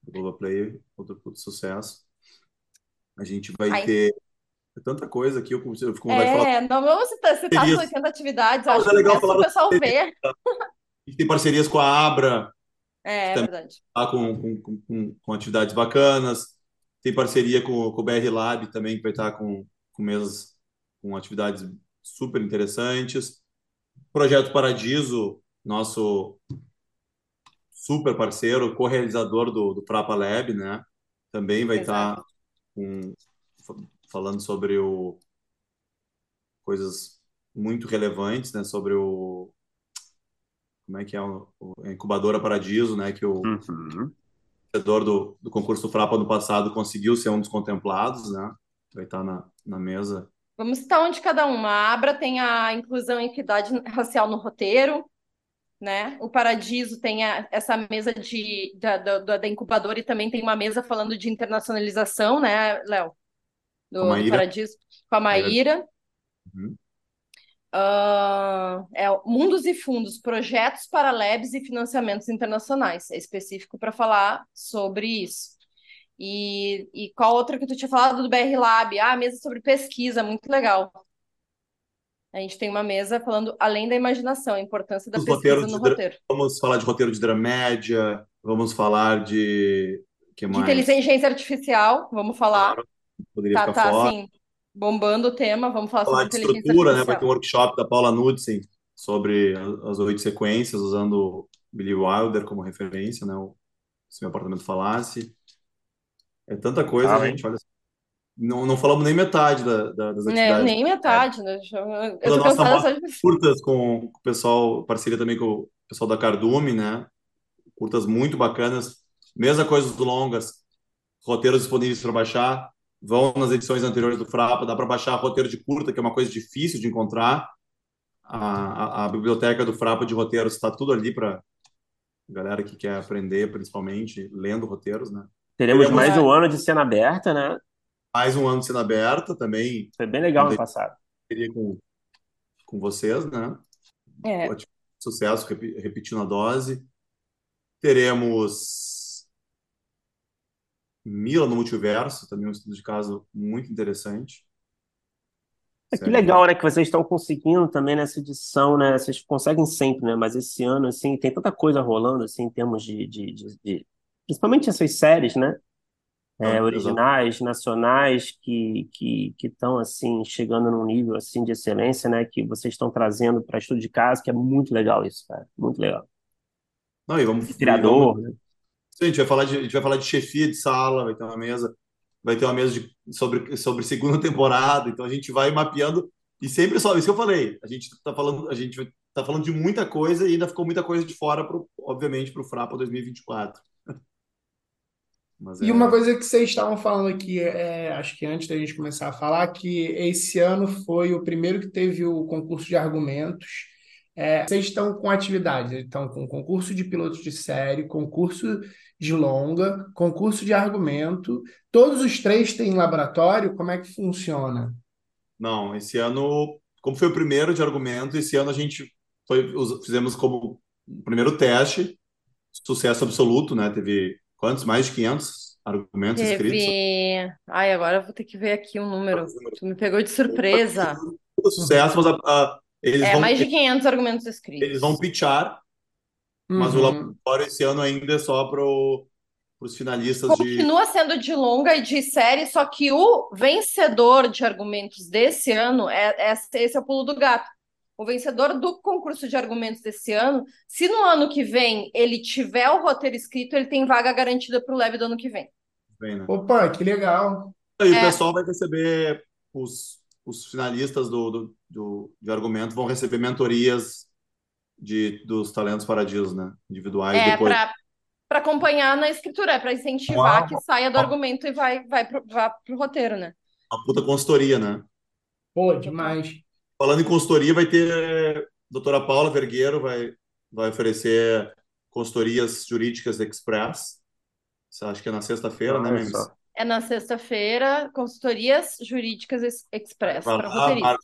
do Globoplay, outro puto sucesso. A gente vai Ai. ter tanta coisa aqui, eu eu fico com vontade de falar. É, não vamos citar, citar as Isso. 80 atividades, acho é que legal essa falar o pessoal das- vê. A gente tem parcerias com a Abra, É, é verdade. tá, com, com, com, com atividades bacanas. Tem parceria com, com o BR Lab também, que vai estar com, com mesas com atividades super interessantes. Projeto Paradiso, nosso super parceiro, co-realizador do, do Frapa Lab, né? Também vai Exato. estar com, falando sobre o, coisas muito relevantes, né? Sobre o como é que é o, o- a incubadora Paradiso, né? Que o Uhum. Vencedor do, do concurso Frapa no passado conseguiu ser um dos contemplados, né? Vai estar na, na mesa. Vamos citar um de cada uma. A Abra tem a inclusão e equidade racial no roteiro, né? O Paradiso tem a- essa mesa de, da, da, da- incubadora e também tem uma mesa falando de internacionalização, né, Léo? Do, do. Paradiso. Com a Maíra. Uhum. Ah, é Mundos e Fundos, projetos para labs e financiamentos internacionais. É específico para falar sobre isso. E, e qual outra que tu tinha falado do BR Lab? Ah, mesa sobre pesquisa, muito legal. A gente tem uma mesa falando além da imaginação, a importância da pesquisa no de roteiro. Vamos falar de roteiro de dramédia, vamos falar de que De mais? inteligência artificial, vamos falar. Claro, poderia Tá, ficar tá, fora. assim, bombando o tema, vamos falar falar sobre de estrutura, né? Vai ter um workshop da Paula Knudsen sobre as oito sequências, usando Billy Wilder como referência, né? O Se Meu Apartamento Falasse. É tanta coisa, hein? gente, olha. Não, não falamos nem metade da- da- das Nem, atividades. nem metade, né? Eu tô nossa cansada só curtas com o pessoal, parceria também com o pessoal da Cardume, né? Curtas muito bacanas. Mesma coisa dos longas, roteiros disponíveis para baixar. Vão nas edições anteriores do Frapa, dá para baixar roteiro de curta, que é uma coisa difícil de encontrar. A, a, a biblioteca do Frapa de roteiros está tudo ali para galera que quer aprender, principalmente lendo roteiros, né? Teremos Teremos- mais um ano de cena aberta, né? Mais um ano de cena aberta também, Foi bem legal no passado. queria com, com vocês, né? É, Ótimo sucesso, repetindo a dose. Teremos Mila no Multiverso, também um estudo de caso muito interessante. É, que legal, né, que vocês estão conseguindo também nessa edição, né? Vocês conseguem sempre, né? Mas esse ano, assim, tem tanta coisa rolando, assim, em termos de, de, de- de- principalmente essas séries, né? É, Ah, originais, nacionais, que que estão assim chegando num nível assim de excelência, né? Que vocês estão trazendo para estudo de caso, que é muito legal isso, cara, muito legal. Não, e vamos, e Inspirador, vamos- né? Sim, a gente vai falar de, a gente vai falar de chefia de sala, vai ter uma mesa, vai ter uma mesa de- sobre, sobre segunda temporada, então a gente vai mapeando e sempre só, isso que eu falei, a gente tá falando, a gente tá falando de muita coisa e ainda ficou muita coisa de fora, pro, obviamente, para o Frapa 2024. Mas E é- uma coisa que vocês estavam falando aqui, é, acho que antes da gente começar a falar, que esse ano foi o primeiro que teve o concurso de argumentos. É, vocês estão com atividades, estão com concurso de pilotos de série, concurso de longa, concurso de argumento. Todos os três têm laboratório? Como é que funciona? Não, esse ano, como foi o primeiro de argumento, esse ano a gente foi, fizemos como o primeiro teste, sucesso absoluto, né? Teve quantos? Mais de 500 argumentos escritos. teve... Ai, agora eu vou ter que ver aqui um número. Tu me pegou de surpresa. Sucesso, mas a- a- eles É, vão, mais de 500 argumentos escritos. eles vão pitchar, mas o Uhum. laboratório esse ano ainda é só para os finalistas de. Continua sendo de longa e de série, só que o vencedor de argumentos desse ano é, é esse é o pulo do gato. O vencedor do concurso de argumentos desse ano, se no ano que vem ele tiver o roteiro escrito, ele tem vaga garantida para o Lab do ano que vem. Bem, né? Opa, que legal. E o pessoal vai receber, os, os finalistas do, do, do, de argumento vão receber mentorias de, dos talentos paradisos, né? Individuais. É, depois. para acompanhar na escritura, é para incentivar que saia do argumento e vai, vai, pro, vá pro roteiro, né? Uma puta consultoria, né? Pô, demais. Falando em consultoria, vai ter. A doutora Paula Vergueiro vai, vai oferecer consultorias jurídicas express. Acho que é na sexta-feira, né, Memes? É na sexta-feira, consultorias jurídicas express para roteiristas.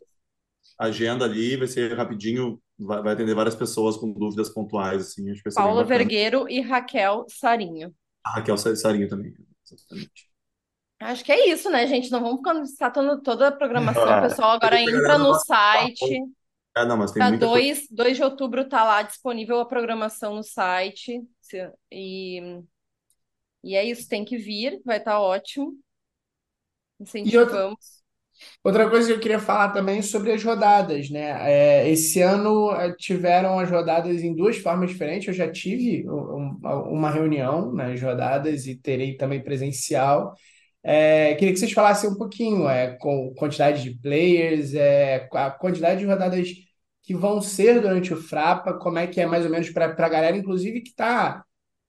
Agenda ali, vai ser rapidinho, vai, vai, atender várias pessoas com dúvidas pontuais. Assim, acho Paula Vergueiro e Raquel Sarinho. A Raquel Sarinho também, exatamente. Acho que é isso, né, gente? Não vamos statando toda a programação. O pessoal agora entra no site. É, não, mas tem Para muita 2, 2 de outubro tá lá disponível a programação no site. E, e é isso, tem que vir, vai estar tá ótimo. Incentivamos. Outra coisa que eu queria falar também sobre as rodadas, né? É, esse ano eh, tiveram as rodadas em duas formas diferentes. Eu já tive um- uma reunião nas rodadas e terei também presencial. É, queria que vocês falassem um pouquinho, é, com quantidade de players, é, a quantidade de rodadas que vão ser durante o Frapa, como é que é mais ou menos para a galera, inclusive, que está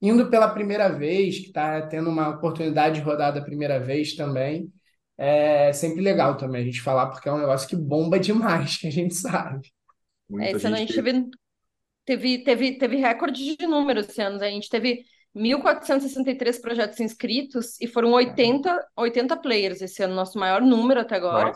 indo pela primeira vez, que está tendo uma oportunidade de rodar da primeira vez também. É sempre legal também a gente falar, porque é um negócio que bomba demais, que a gente sabe. É, esse ano a gente teve, teve, teve, teve recorde de números esse ano. A gente teve 1.463 projetos inscritos e foram 80, 80 players esse ano, nosso maior número até agora.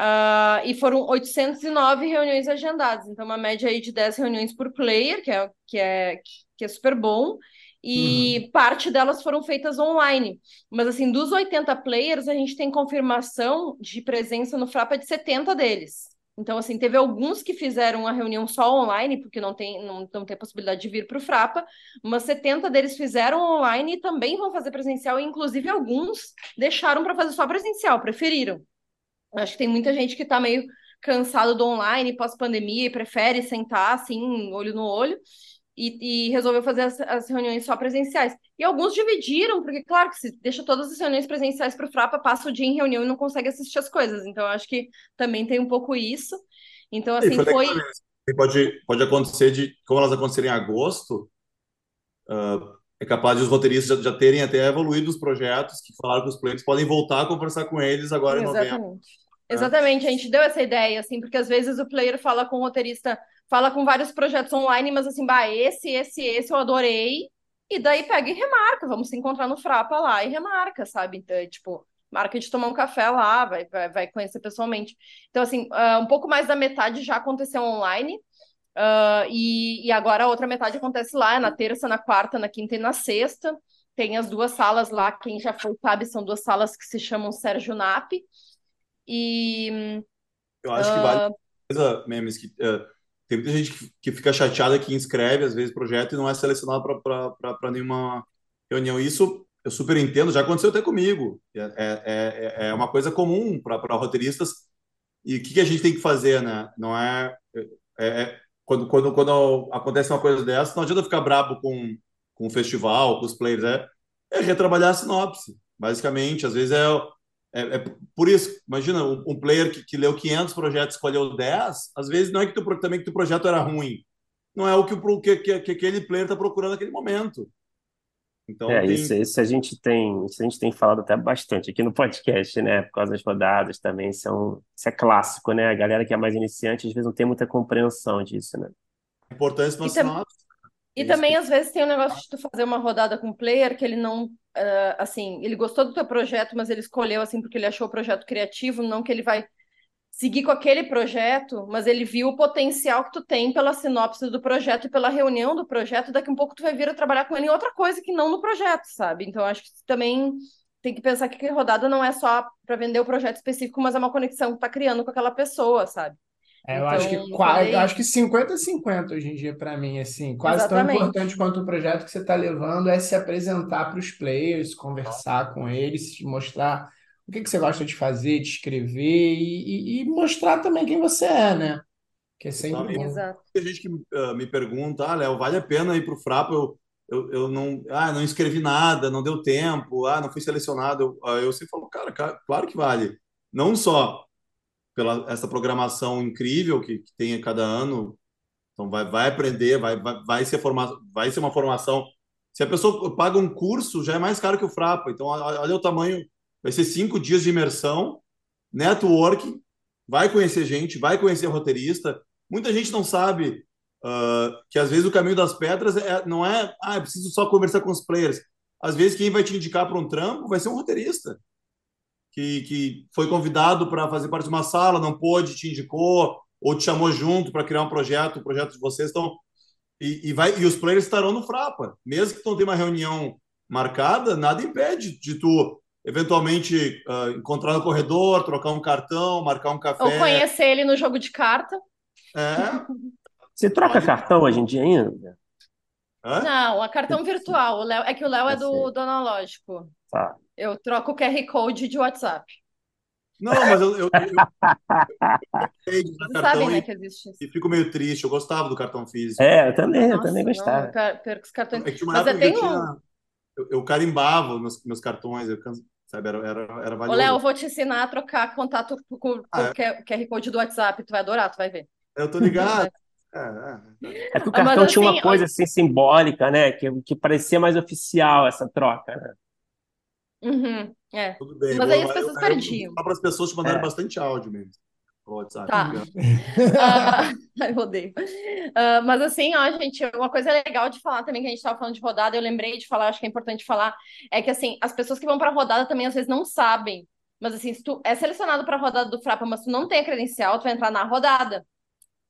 Uh, e foram 809 reuniões agendadas, então uma média aí de 10 reuniões por player, que é, que é, que é super bom. E uhum. parte delas foram feitas online. Mas, assim, dos 80 players, a gente tem confirmação de presença no Frapa de 70 deles. Então, assim, teve alguns que fizeram a reunião só online, porque não tem, não, não tem possibilidade de vir para o Frapa, mas 70 deles fizeram online e também vão fazer presencial, e inclusive alguns deixaram para fazer só presencial, preferiram. Acho que tem muita gente que está meio cansado do online pós-pandemia e prefere sentar assim, olho no olho e, e resolveu fazer as, as, reuniões só presenciais. E alguns dividiram, porque, claro, que se deixa todas as reuniões presenciais para o Frapa, passa o dia em reunião e não consegue assistir as coisas. Então, acho que também tem um pouco isso. Então, assim, foi. foi... Pode, pode acontecer de, como elas acontecerem em agosto, uh, é capaz de os roteiristas já, já, terem até evoluído os projetos, que falaram que os players podem voltar a conversar com eles agora Exatamente. em novembro. Exatamente, a gente deu essa ideia, assim, porque às vezes o player fala com o roteirista fala com vários projetos online, mas assim, bah, esse, esse, esse eu adorei. E daí pega e remarca, vamos se encontrar no Frapa lá e remarca, sabe? Então, é, tipo, marca de tomar um café lá, vai, vai, vai conhecer pessoalmente. Então, assim, uh, um pouco mais da metade já aconteceu online. Uh, e, e agora a outra metade acontece lá, na terça, na quarta, na quinta e na sexta. Tem as duas salas lá, quem já foi sabe, são duas salas que se chamam Sérgio Nap. E. Eu acho uh, que vale coisa, Memes, que uh, tem muita gente que, fica chateada que inscreve, às vezes, projeto e não é selecionado para nenhuma reunião. Isso eu super entendo, já aconteceu até comigo. É, é, é, é uma coisa comum para roteiristas. E o que, que, a gente tem que fazer, né? Não é, é, é, quando, quando, quando acontece uma coisa dessa, não adianta ficar brabo com, com o festival, com os players, é, é retrabalhar a sinopse, basicamente. Às vezes é é, é, por isso, imagina, um, um player que, que, leu 500 projetos escolheu 10, às vezes não é que tu, também que o projeto era ruim, não é o que, o, que, que, que aquele player está procurando naquele momento. Então, é, tem... isso, isso, a gente tem, isso a gente tem falado até bastante aqui no podcast, né? Por causa das rodadas também, são, isso é clássico, né? A galera que é mais iniciante às vezes não tem muita compreensão disso, né? Importante para tam... E também, às vezes, tem o um negócio de tu fazer uma rodada com o player que ele não uh, assim, ele gostou do teu projeto, mas ele escolheu assim porque ele achou o projeto criativo, não que ele vai seguir com aquele projeto, mas ele viu o potencial que tu tem pela sinopse do projeto e pela reunião do projeto, daqui a um pouco tu vai vir a trabalhar com ele em outra coisa que não no projeto, sabe? Então acho que também tem que pensar que rodada não é só para vender o projeto específico, mas é uma conexão que tá criando com aquela pessoa, sabe? É, eu acho que então, quase, eu acho que 50 50 hoje em dia para mim, assim, quase Exatamente. tão importante quanto o projeto que você está levando é se apresentar para os players, conversar com eles, mostrar o que, que você gosta de fazer, de escrever e, e, e mostrar também quem você é, né? Que é sempre bom. Exato. Tem gente que uh, me pergunta, ah, Léo, vale a pena ir para o Frapa? Eu, eu, eu não, ah, não escrevi nada, não deu tempo, ah, não fui selecionado. Eu, eu sempre falo, cara, claro que vale. Não só pela essa programação incrível que, que tem a cada ano, então vai, vai aprender, vai, vai, vai, ser forma, vai ser uma formação. Se a pessoa paga um curso, já é mais caro que o Frapa. Então, olha o tamanho. Vai ser cinco dias de imersão, networking, vai conhecer gente, vai conhecer roteirista. Muita gente não sabe Uh, que às vezes o caminho das pedras é, não é, ah, preciso só conversar com os players. Às vezes quem vai te indicar para um trampo vai ser um roteirista que, que foi convidado para fazer parte de uma sala, não pôde, te indicou ou te chamou junto para criar um projeto, o projeto de vocês estão e, e, vai e os players estarão no Frapa, mesmo que não tenha uma reunião marcada, nada impede de tu eventualmente uh, encontrar no corredor, trocar um cartão, marcar um café. Ou conhecer ele no jogo de carta. É, Você troca Pode. cartão hoje em dia ainda? Hã? Não, a cartão virtual. O Léo, é que o Léo é do, do analógico. Tá. Eu troco o QR Code de WhatsApp. Não, mas eu, eu, eu, eu, eu sabe, né, que existe isso. E fico meio triste. Eu gostava do cartão físico. É, eu também, Nossa, eu também gostava. Não, perco os cartões. É mas eu tenho... Tinha, eu, carimbava meus, meus cartões, eu, sabe, era, era, era valioso. Ô, Léo, eu vou te ensinar a trocar contato com, com ah, o é? QR Code do WhatsApp. Tu vai adorar, tu vai ver. Eu tô ligado. É, é. é que o cartão assim, tinha uma coisa assim simbólica, né? Que, que parecia mais oficial essa troca, né? Uhum, é. Tudo bem. Mas aí as pessoas eu, perdiam. Só para as pessoas te mandarem é. bastante áudio mesmo. WhatsApp. Tá. uh, eu odeio. Uh, mas assim, ó, gente, uma coisa legal de falar também que a gente estava falando de rodada, eu lembrei de falar, acho que é importante falar, é que assim, as pessoas que vão para rodada também às vezes não sabem. Mas assim, se tu é selecionado para a rodada do Frapa, mas tu não tem a credencial, tu vai entrar na rodada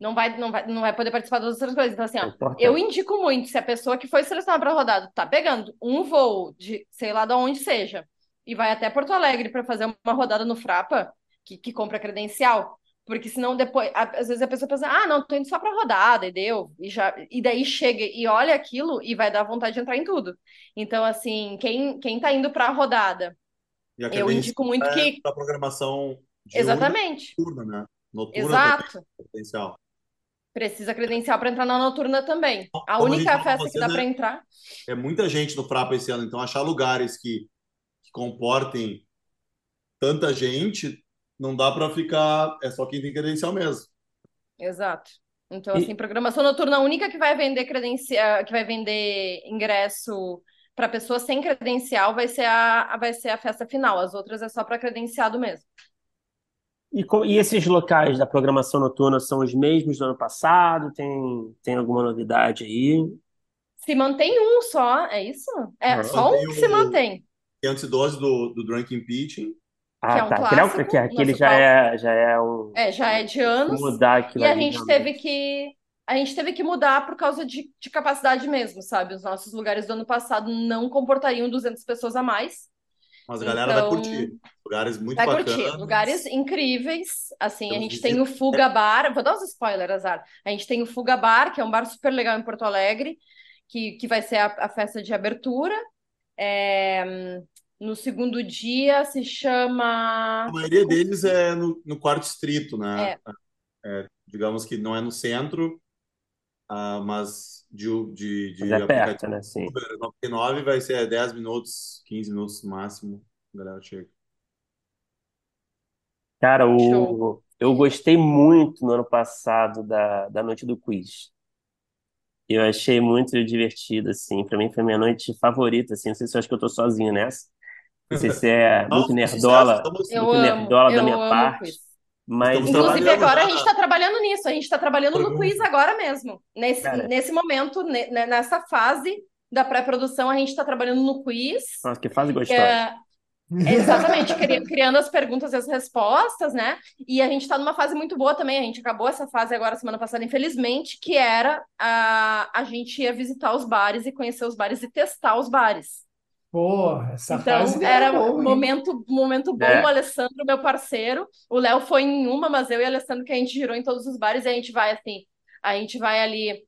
não vai, não vai, não vai poder participar das outras coisas. Então, assim, ó, eu indico muito, se a pessoa que foi selecionada para a rodada tá pegando um voo de sei lá de onde seja e vai até Porto Alegre para fazer uma rodada no Frapa, que, que compra credencial, porque senão depois, às vezes a pessoa pensa, ah, não, tô indo só para rodada, e deu, e, já, e daí chega e olha aquilo e vai dar vontade de entrar em tudo. Então, assim, quem, quem tá indo para a rodada, eu indico muito é que. A programação Exatamente. Noturna, né? Noturna Exato. Potencial. Precisa credencial para entrar na noturna também. A Como única a festa que dá para entrar. É muita gente no Frapa esse ano, então achar lugares que, que comportem tanta gente, não dá para ficar. É só quem tem credencial mesmo. Exato. Então, assim, programação noturna, a única que vai vender credencial, que vai vender ingresso para pessoas sem credencial vai ser a, vai ser a festa final. As outras é só para credenciado mesmo. E, e, esses locais da programação noturna são os mesmos do ano passado? Tem, tem alguma novidade aí? Se mantém um só, é isso? É uhum. só um que se mantém. Tem antidose do, do Drunken Pitching. Ah, que é um tá. Clássico, que, aquele já é, já é um. É, já é de anos. Mudar aquilo e a gente teve que. A gente teve que mudar por causa de, de capacidade mesmo, sabe? Os nossos lugares do ano passado não comportariam 200 pessoas a mais. Mas a galera então, vai curtir. Lugares muito vai bacanas. curtir. Lugares incríveis. Assim, a gente tem o Fuga Bar. Vou dar uns spoilers, Azar. A gente tem o Fuga Bar, que é um bar super legal em Porto Alegre, que, que vai ser a, a festa de abertura. É, no segundo dia se chama. A maioria deles é no, no quarto distrito, né? É. É, digamos que não é no centro, uh, mas de, de, de é perto, né? Sim. 99 vai ser 10 minutos, 15 minutos no máximo, a galera chega. Cara, o... eu gostei muito no ano passado da, da noite do quiz. Eu achei muito divertido, assim. Pra mim foi minha noite favorita, assim. Não sei se eu acho que eu tô sozinho nessa. Não sei se é muito nerdola, muito nerdola da minha parte. Mas Inclusive, agora a gente está trabalhando nisso, a gente está trabalhando no quiz agora mesmo. Nesse, nesse momento, nessa fase da pré-produção, a gente está trabalhando no quiz. Nossa, que fase gostosa. É, exatamente, criando as perguntas e as respostas, né? E a gente está numa fase muito boa também. A gente acabou essa fase agora semana passada, infelizmente, que era a, a gente ia visitar os bares e conhecer os bares e testar os bares. Porra, essa então, fase era um momento, momento bom. É. O Alessandro, meu parceiro, o Léo foi em uma, mas eu e o Alessandro que a gente girou em todos os bares e a gente vai assim, a gente vai ali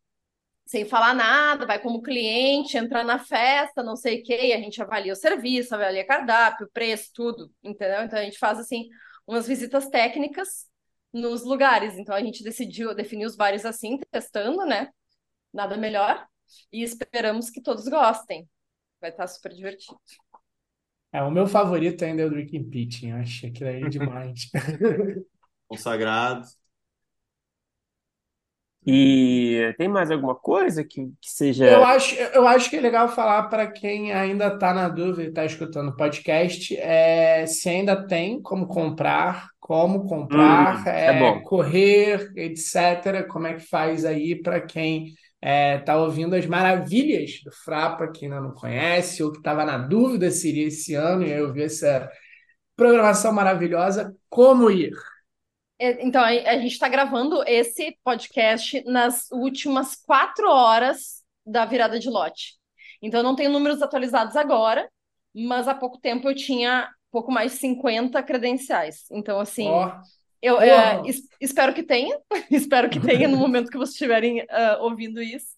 sem falar nada, vai como cliente, entrar na festa, não sei o quê, e a gente avalia o serviço, avalia cardápio, preço, tudo, entendeu? Então a gente faz assim umas visitas técnicas nos lugares. Então a gente decidiu definir os bares assim, testando, né? Nada melhor. e esperamos que todos gostem. Vai estar super divertido. É, o meu favorito ainda é o Drinking Pitching, acho aquilo aí demais. Consagrado. E tem mais alguma coisa que, que seja. Eu acho, eu acho que é legal falar para quem ainda está na dúvida e está escutando o podcast, é, se ainda tem como comprar, como comprar, Hum, é é, bom. correr, etc. Como é que faz aí para quem está ouvindo as maravilhas do Frapa, que ainda não conhece, ou que estava na dúvida se iria esse ano, e aí eu vi essa programação maravilhosa, como ir? É, Então, a gente está gravando esse podcast nas últimas quatro horas da virada de lote. Então, eu não tenho números atualizados agora, mas há pouco tempo eu tinha pouco mais de 50 credenciais. Então, assim, Ó, eu porra! es- espero que tenha, espero que tenha no momento que vocês estiverem ah, ouvindo isso.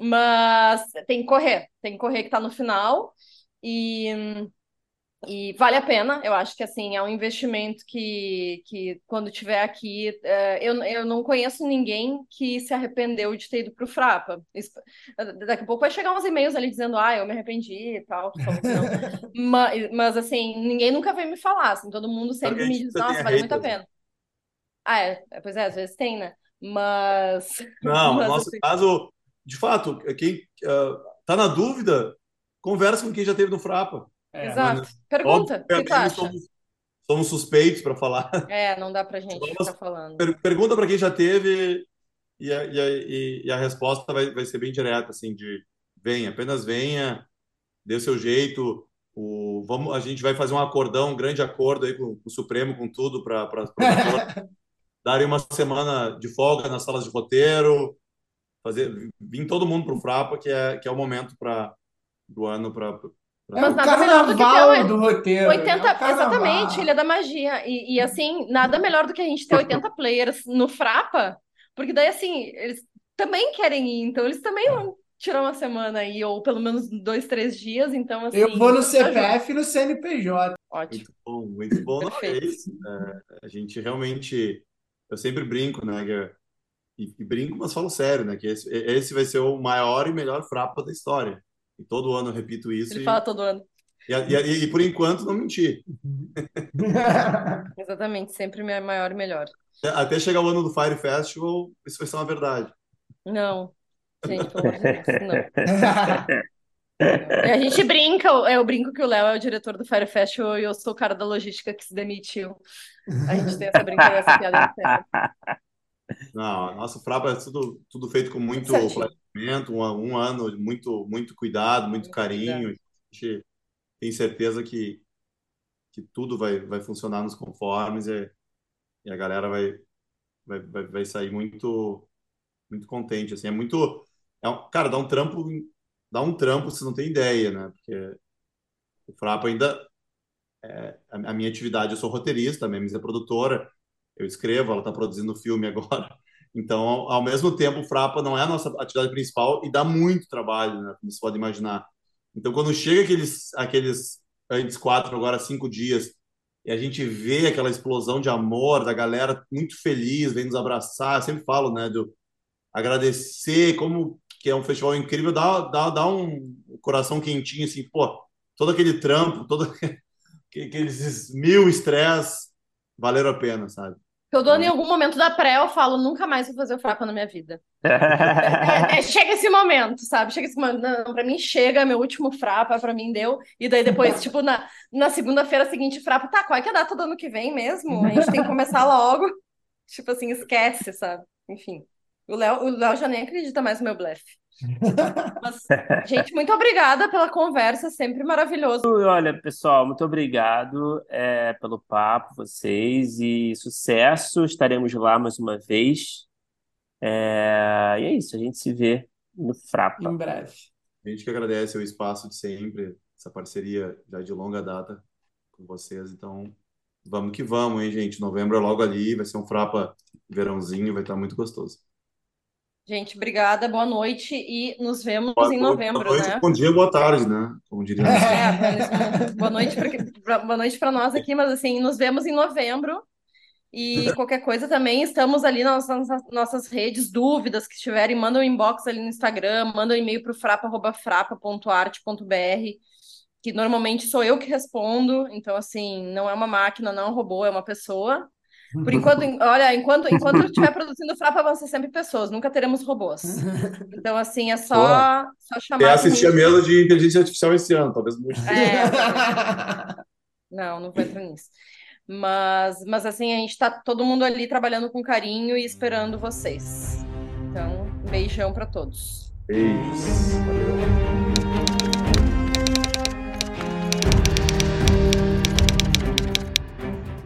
Mas tem que correr, tem que correr que tá no final. E. E vale a pena, eu acho que assim, é um investimento que, que quando tiver aqui, eh, eu, eu não conheço ninguém que se arrependeu de ter ido para o Frapa. Isso- daqui a pouco vai chegar uns e-mails ali dizendo, ah, eu me arrependi e tal. Mas, mas assim, ninguém nunca veio me falar, assim, todo mundo sempre a me diz, nossa, vale muito a né? pena. Ah, é, é, pois é, às vezes tem, né? Mas, Não, no mas nosso assim, caso, de fato, quem está na dúvida, conversa com quem já teve no Frapa. É. exato. Óbvio, Pergunta, o que acha? somos, somos suspeitos para falar. É, não dá pra gente Vamos- ficar falando. Per- Pergunta para quem já teve e a, e a, e a resposta vai, vai ser bem direta, assim, de venha, apenas venha, dê o seu jeito. O, vamos, a gente vai fazer um acordão, um grande acordo aí com, com o Supremo, com tudo, para darem uma semana de folga nas salas de roteiro, fazer vir todo mundo para o Frapa, que é, que é o momento pra, do ano para. É Mas o nada melhor do que ter carnaval do roteiro. né? 80, É exatamente, Ilha da Magia. E, e, assim, nada melhor do que a gente ter 80 players no Frapa, porque daí assim, eles também querem ir, então eles também vão tirar uma semana aí, ou pelo menos dois, três dias, então assim. Eu vou no. CPF e no CNPJ. Ótimo. Muito bom, muito bom. Não, é isso. É, a gente realmente. Eu sempre brinco, né? que- e, e brinco, mas falo sério, né? Que esse, esse vai ser o maior e melhor Frapa da história. E todo ano eu repito isso. Ele E, fala todo ano. e, e- e por enquanto não menti. Exatamente, sempre me- maior e melhor. Até- Até chegar o ano do Fire Festival, isso vai ser uma verdade. Não, gente, pelo amor de Deus, não. A gente brinca, eu brinco que o Léo é o diretor do Fire Festival e eu sou o cara da logística que se demitiu. A gente tem essa brincadeira, essa piada. Não, nosso Frapa é tudo, tudo feito com muito Certinho. planejamento, um, um ano de muito, muito cuidado, muito Muito carinho. A gente tem certeza que, que tudo vai, vai funcionar nos conformes e, e a galera vai, vai, vai, vai sair muito, muito contente. Assim, é muito. É um, cara, dá um trampo, dá um trampo, você não tem ideia, né? Porque o Frapa ainda. É, a, a minha atividade, eu sou roteirista, a minha é produtora, eu escrevo, ela está produzindo filme agora. Então, ao, ao mesmo tempo, o Frapa não é a nossa atividade principal e dá muito trabalho, né? Como você pode imaginar. Então, quando chega aqueles, aqueles antes quatro, agora cinco dias, e a gente vê aquela explosão de amor da galera muito feliz, vem nos abraçar, eu sempre falo, né, do agradecer, como que é um festival incrível, dá, dá, dá um coração quentinho, assim, pô, todo aquele trampo, todo aqueles mil estresse valeram a pena, sabe? Todo ano, em algum momento da pré, eu falo, nunca mais vou fazer o Frapa na minha vida. É, é, chega esse momento, sabe? Chega esse momento. Não, pra mim chega, meu último Frapa, pra mim deu. E daí depois, tipo, na, na segunda-feira seguinte, Frapa, tá, qual é que é a data do ano que vem mesmo? A gente tem que começar logo. Tipo assim, esquece, sabe? Enfim. O Léo, o Léo já nem acredita mais no meu blefe. Mas, gente, muito obrigada pela conversa, sempre maravilhoso. Olha, pessoal, muito obrigado é, pelo papo, vocês, e sucesso. Estaremos lá mais uma vez. É, e é isso, a gente se vê no Frapa. Em breve. A gente que agradece o espaço de sempre, essa parceria já de longa data com vocês. Então, vamos que vamos, hein, gente? Novembro é logo ali, vai ser um frapa verãozinho, vai estar muito gostoso. Gente, obrigada, boa noite e nos vemos Boa em novembro, boa noite, né? bom dia, boa tarde, né? Como diria. É, boa noite para nós aqui, mas assim, nos vemos em novembro. E qualquer coisa também, estamos ali nas nossas, nossas redes, dúvidas que tiverem, mandam um inbox ali no Instagram, mandam um e-mail para o frapa.frapa.arte.br, que normalmente sou eu que respondo, então assim, não é uma máquina, não é um robô, é uma pessoa. Por enquanto, olha, enquanto, enquanto eu estiver produzindo frapa, vão ser sempre pessoas, nunca teremos robôs. Então, assim, é só, só chamar. Eu assisti a mesa de inteligência artificial esse ano, talvez muito. É, não, não vou entrar nisso. Mas, mas assim, a gente está todo mundo ali trabalhando com carinho e esperando vocês. Então, beijão para todos. Beijos. Valeu.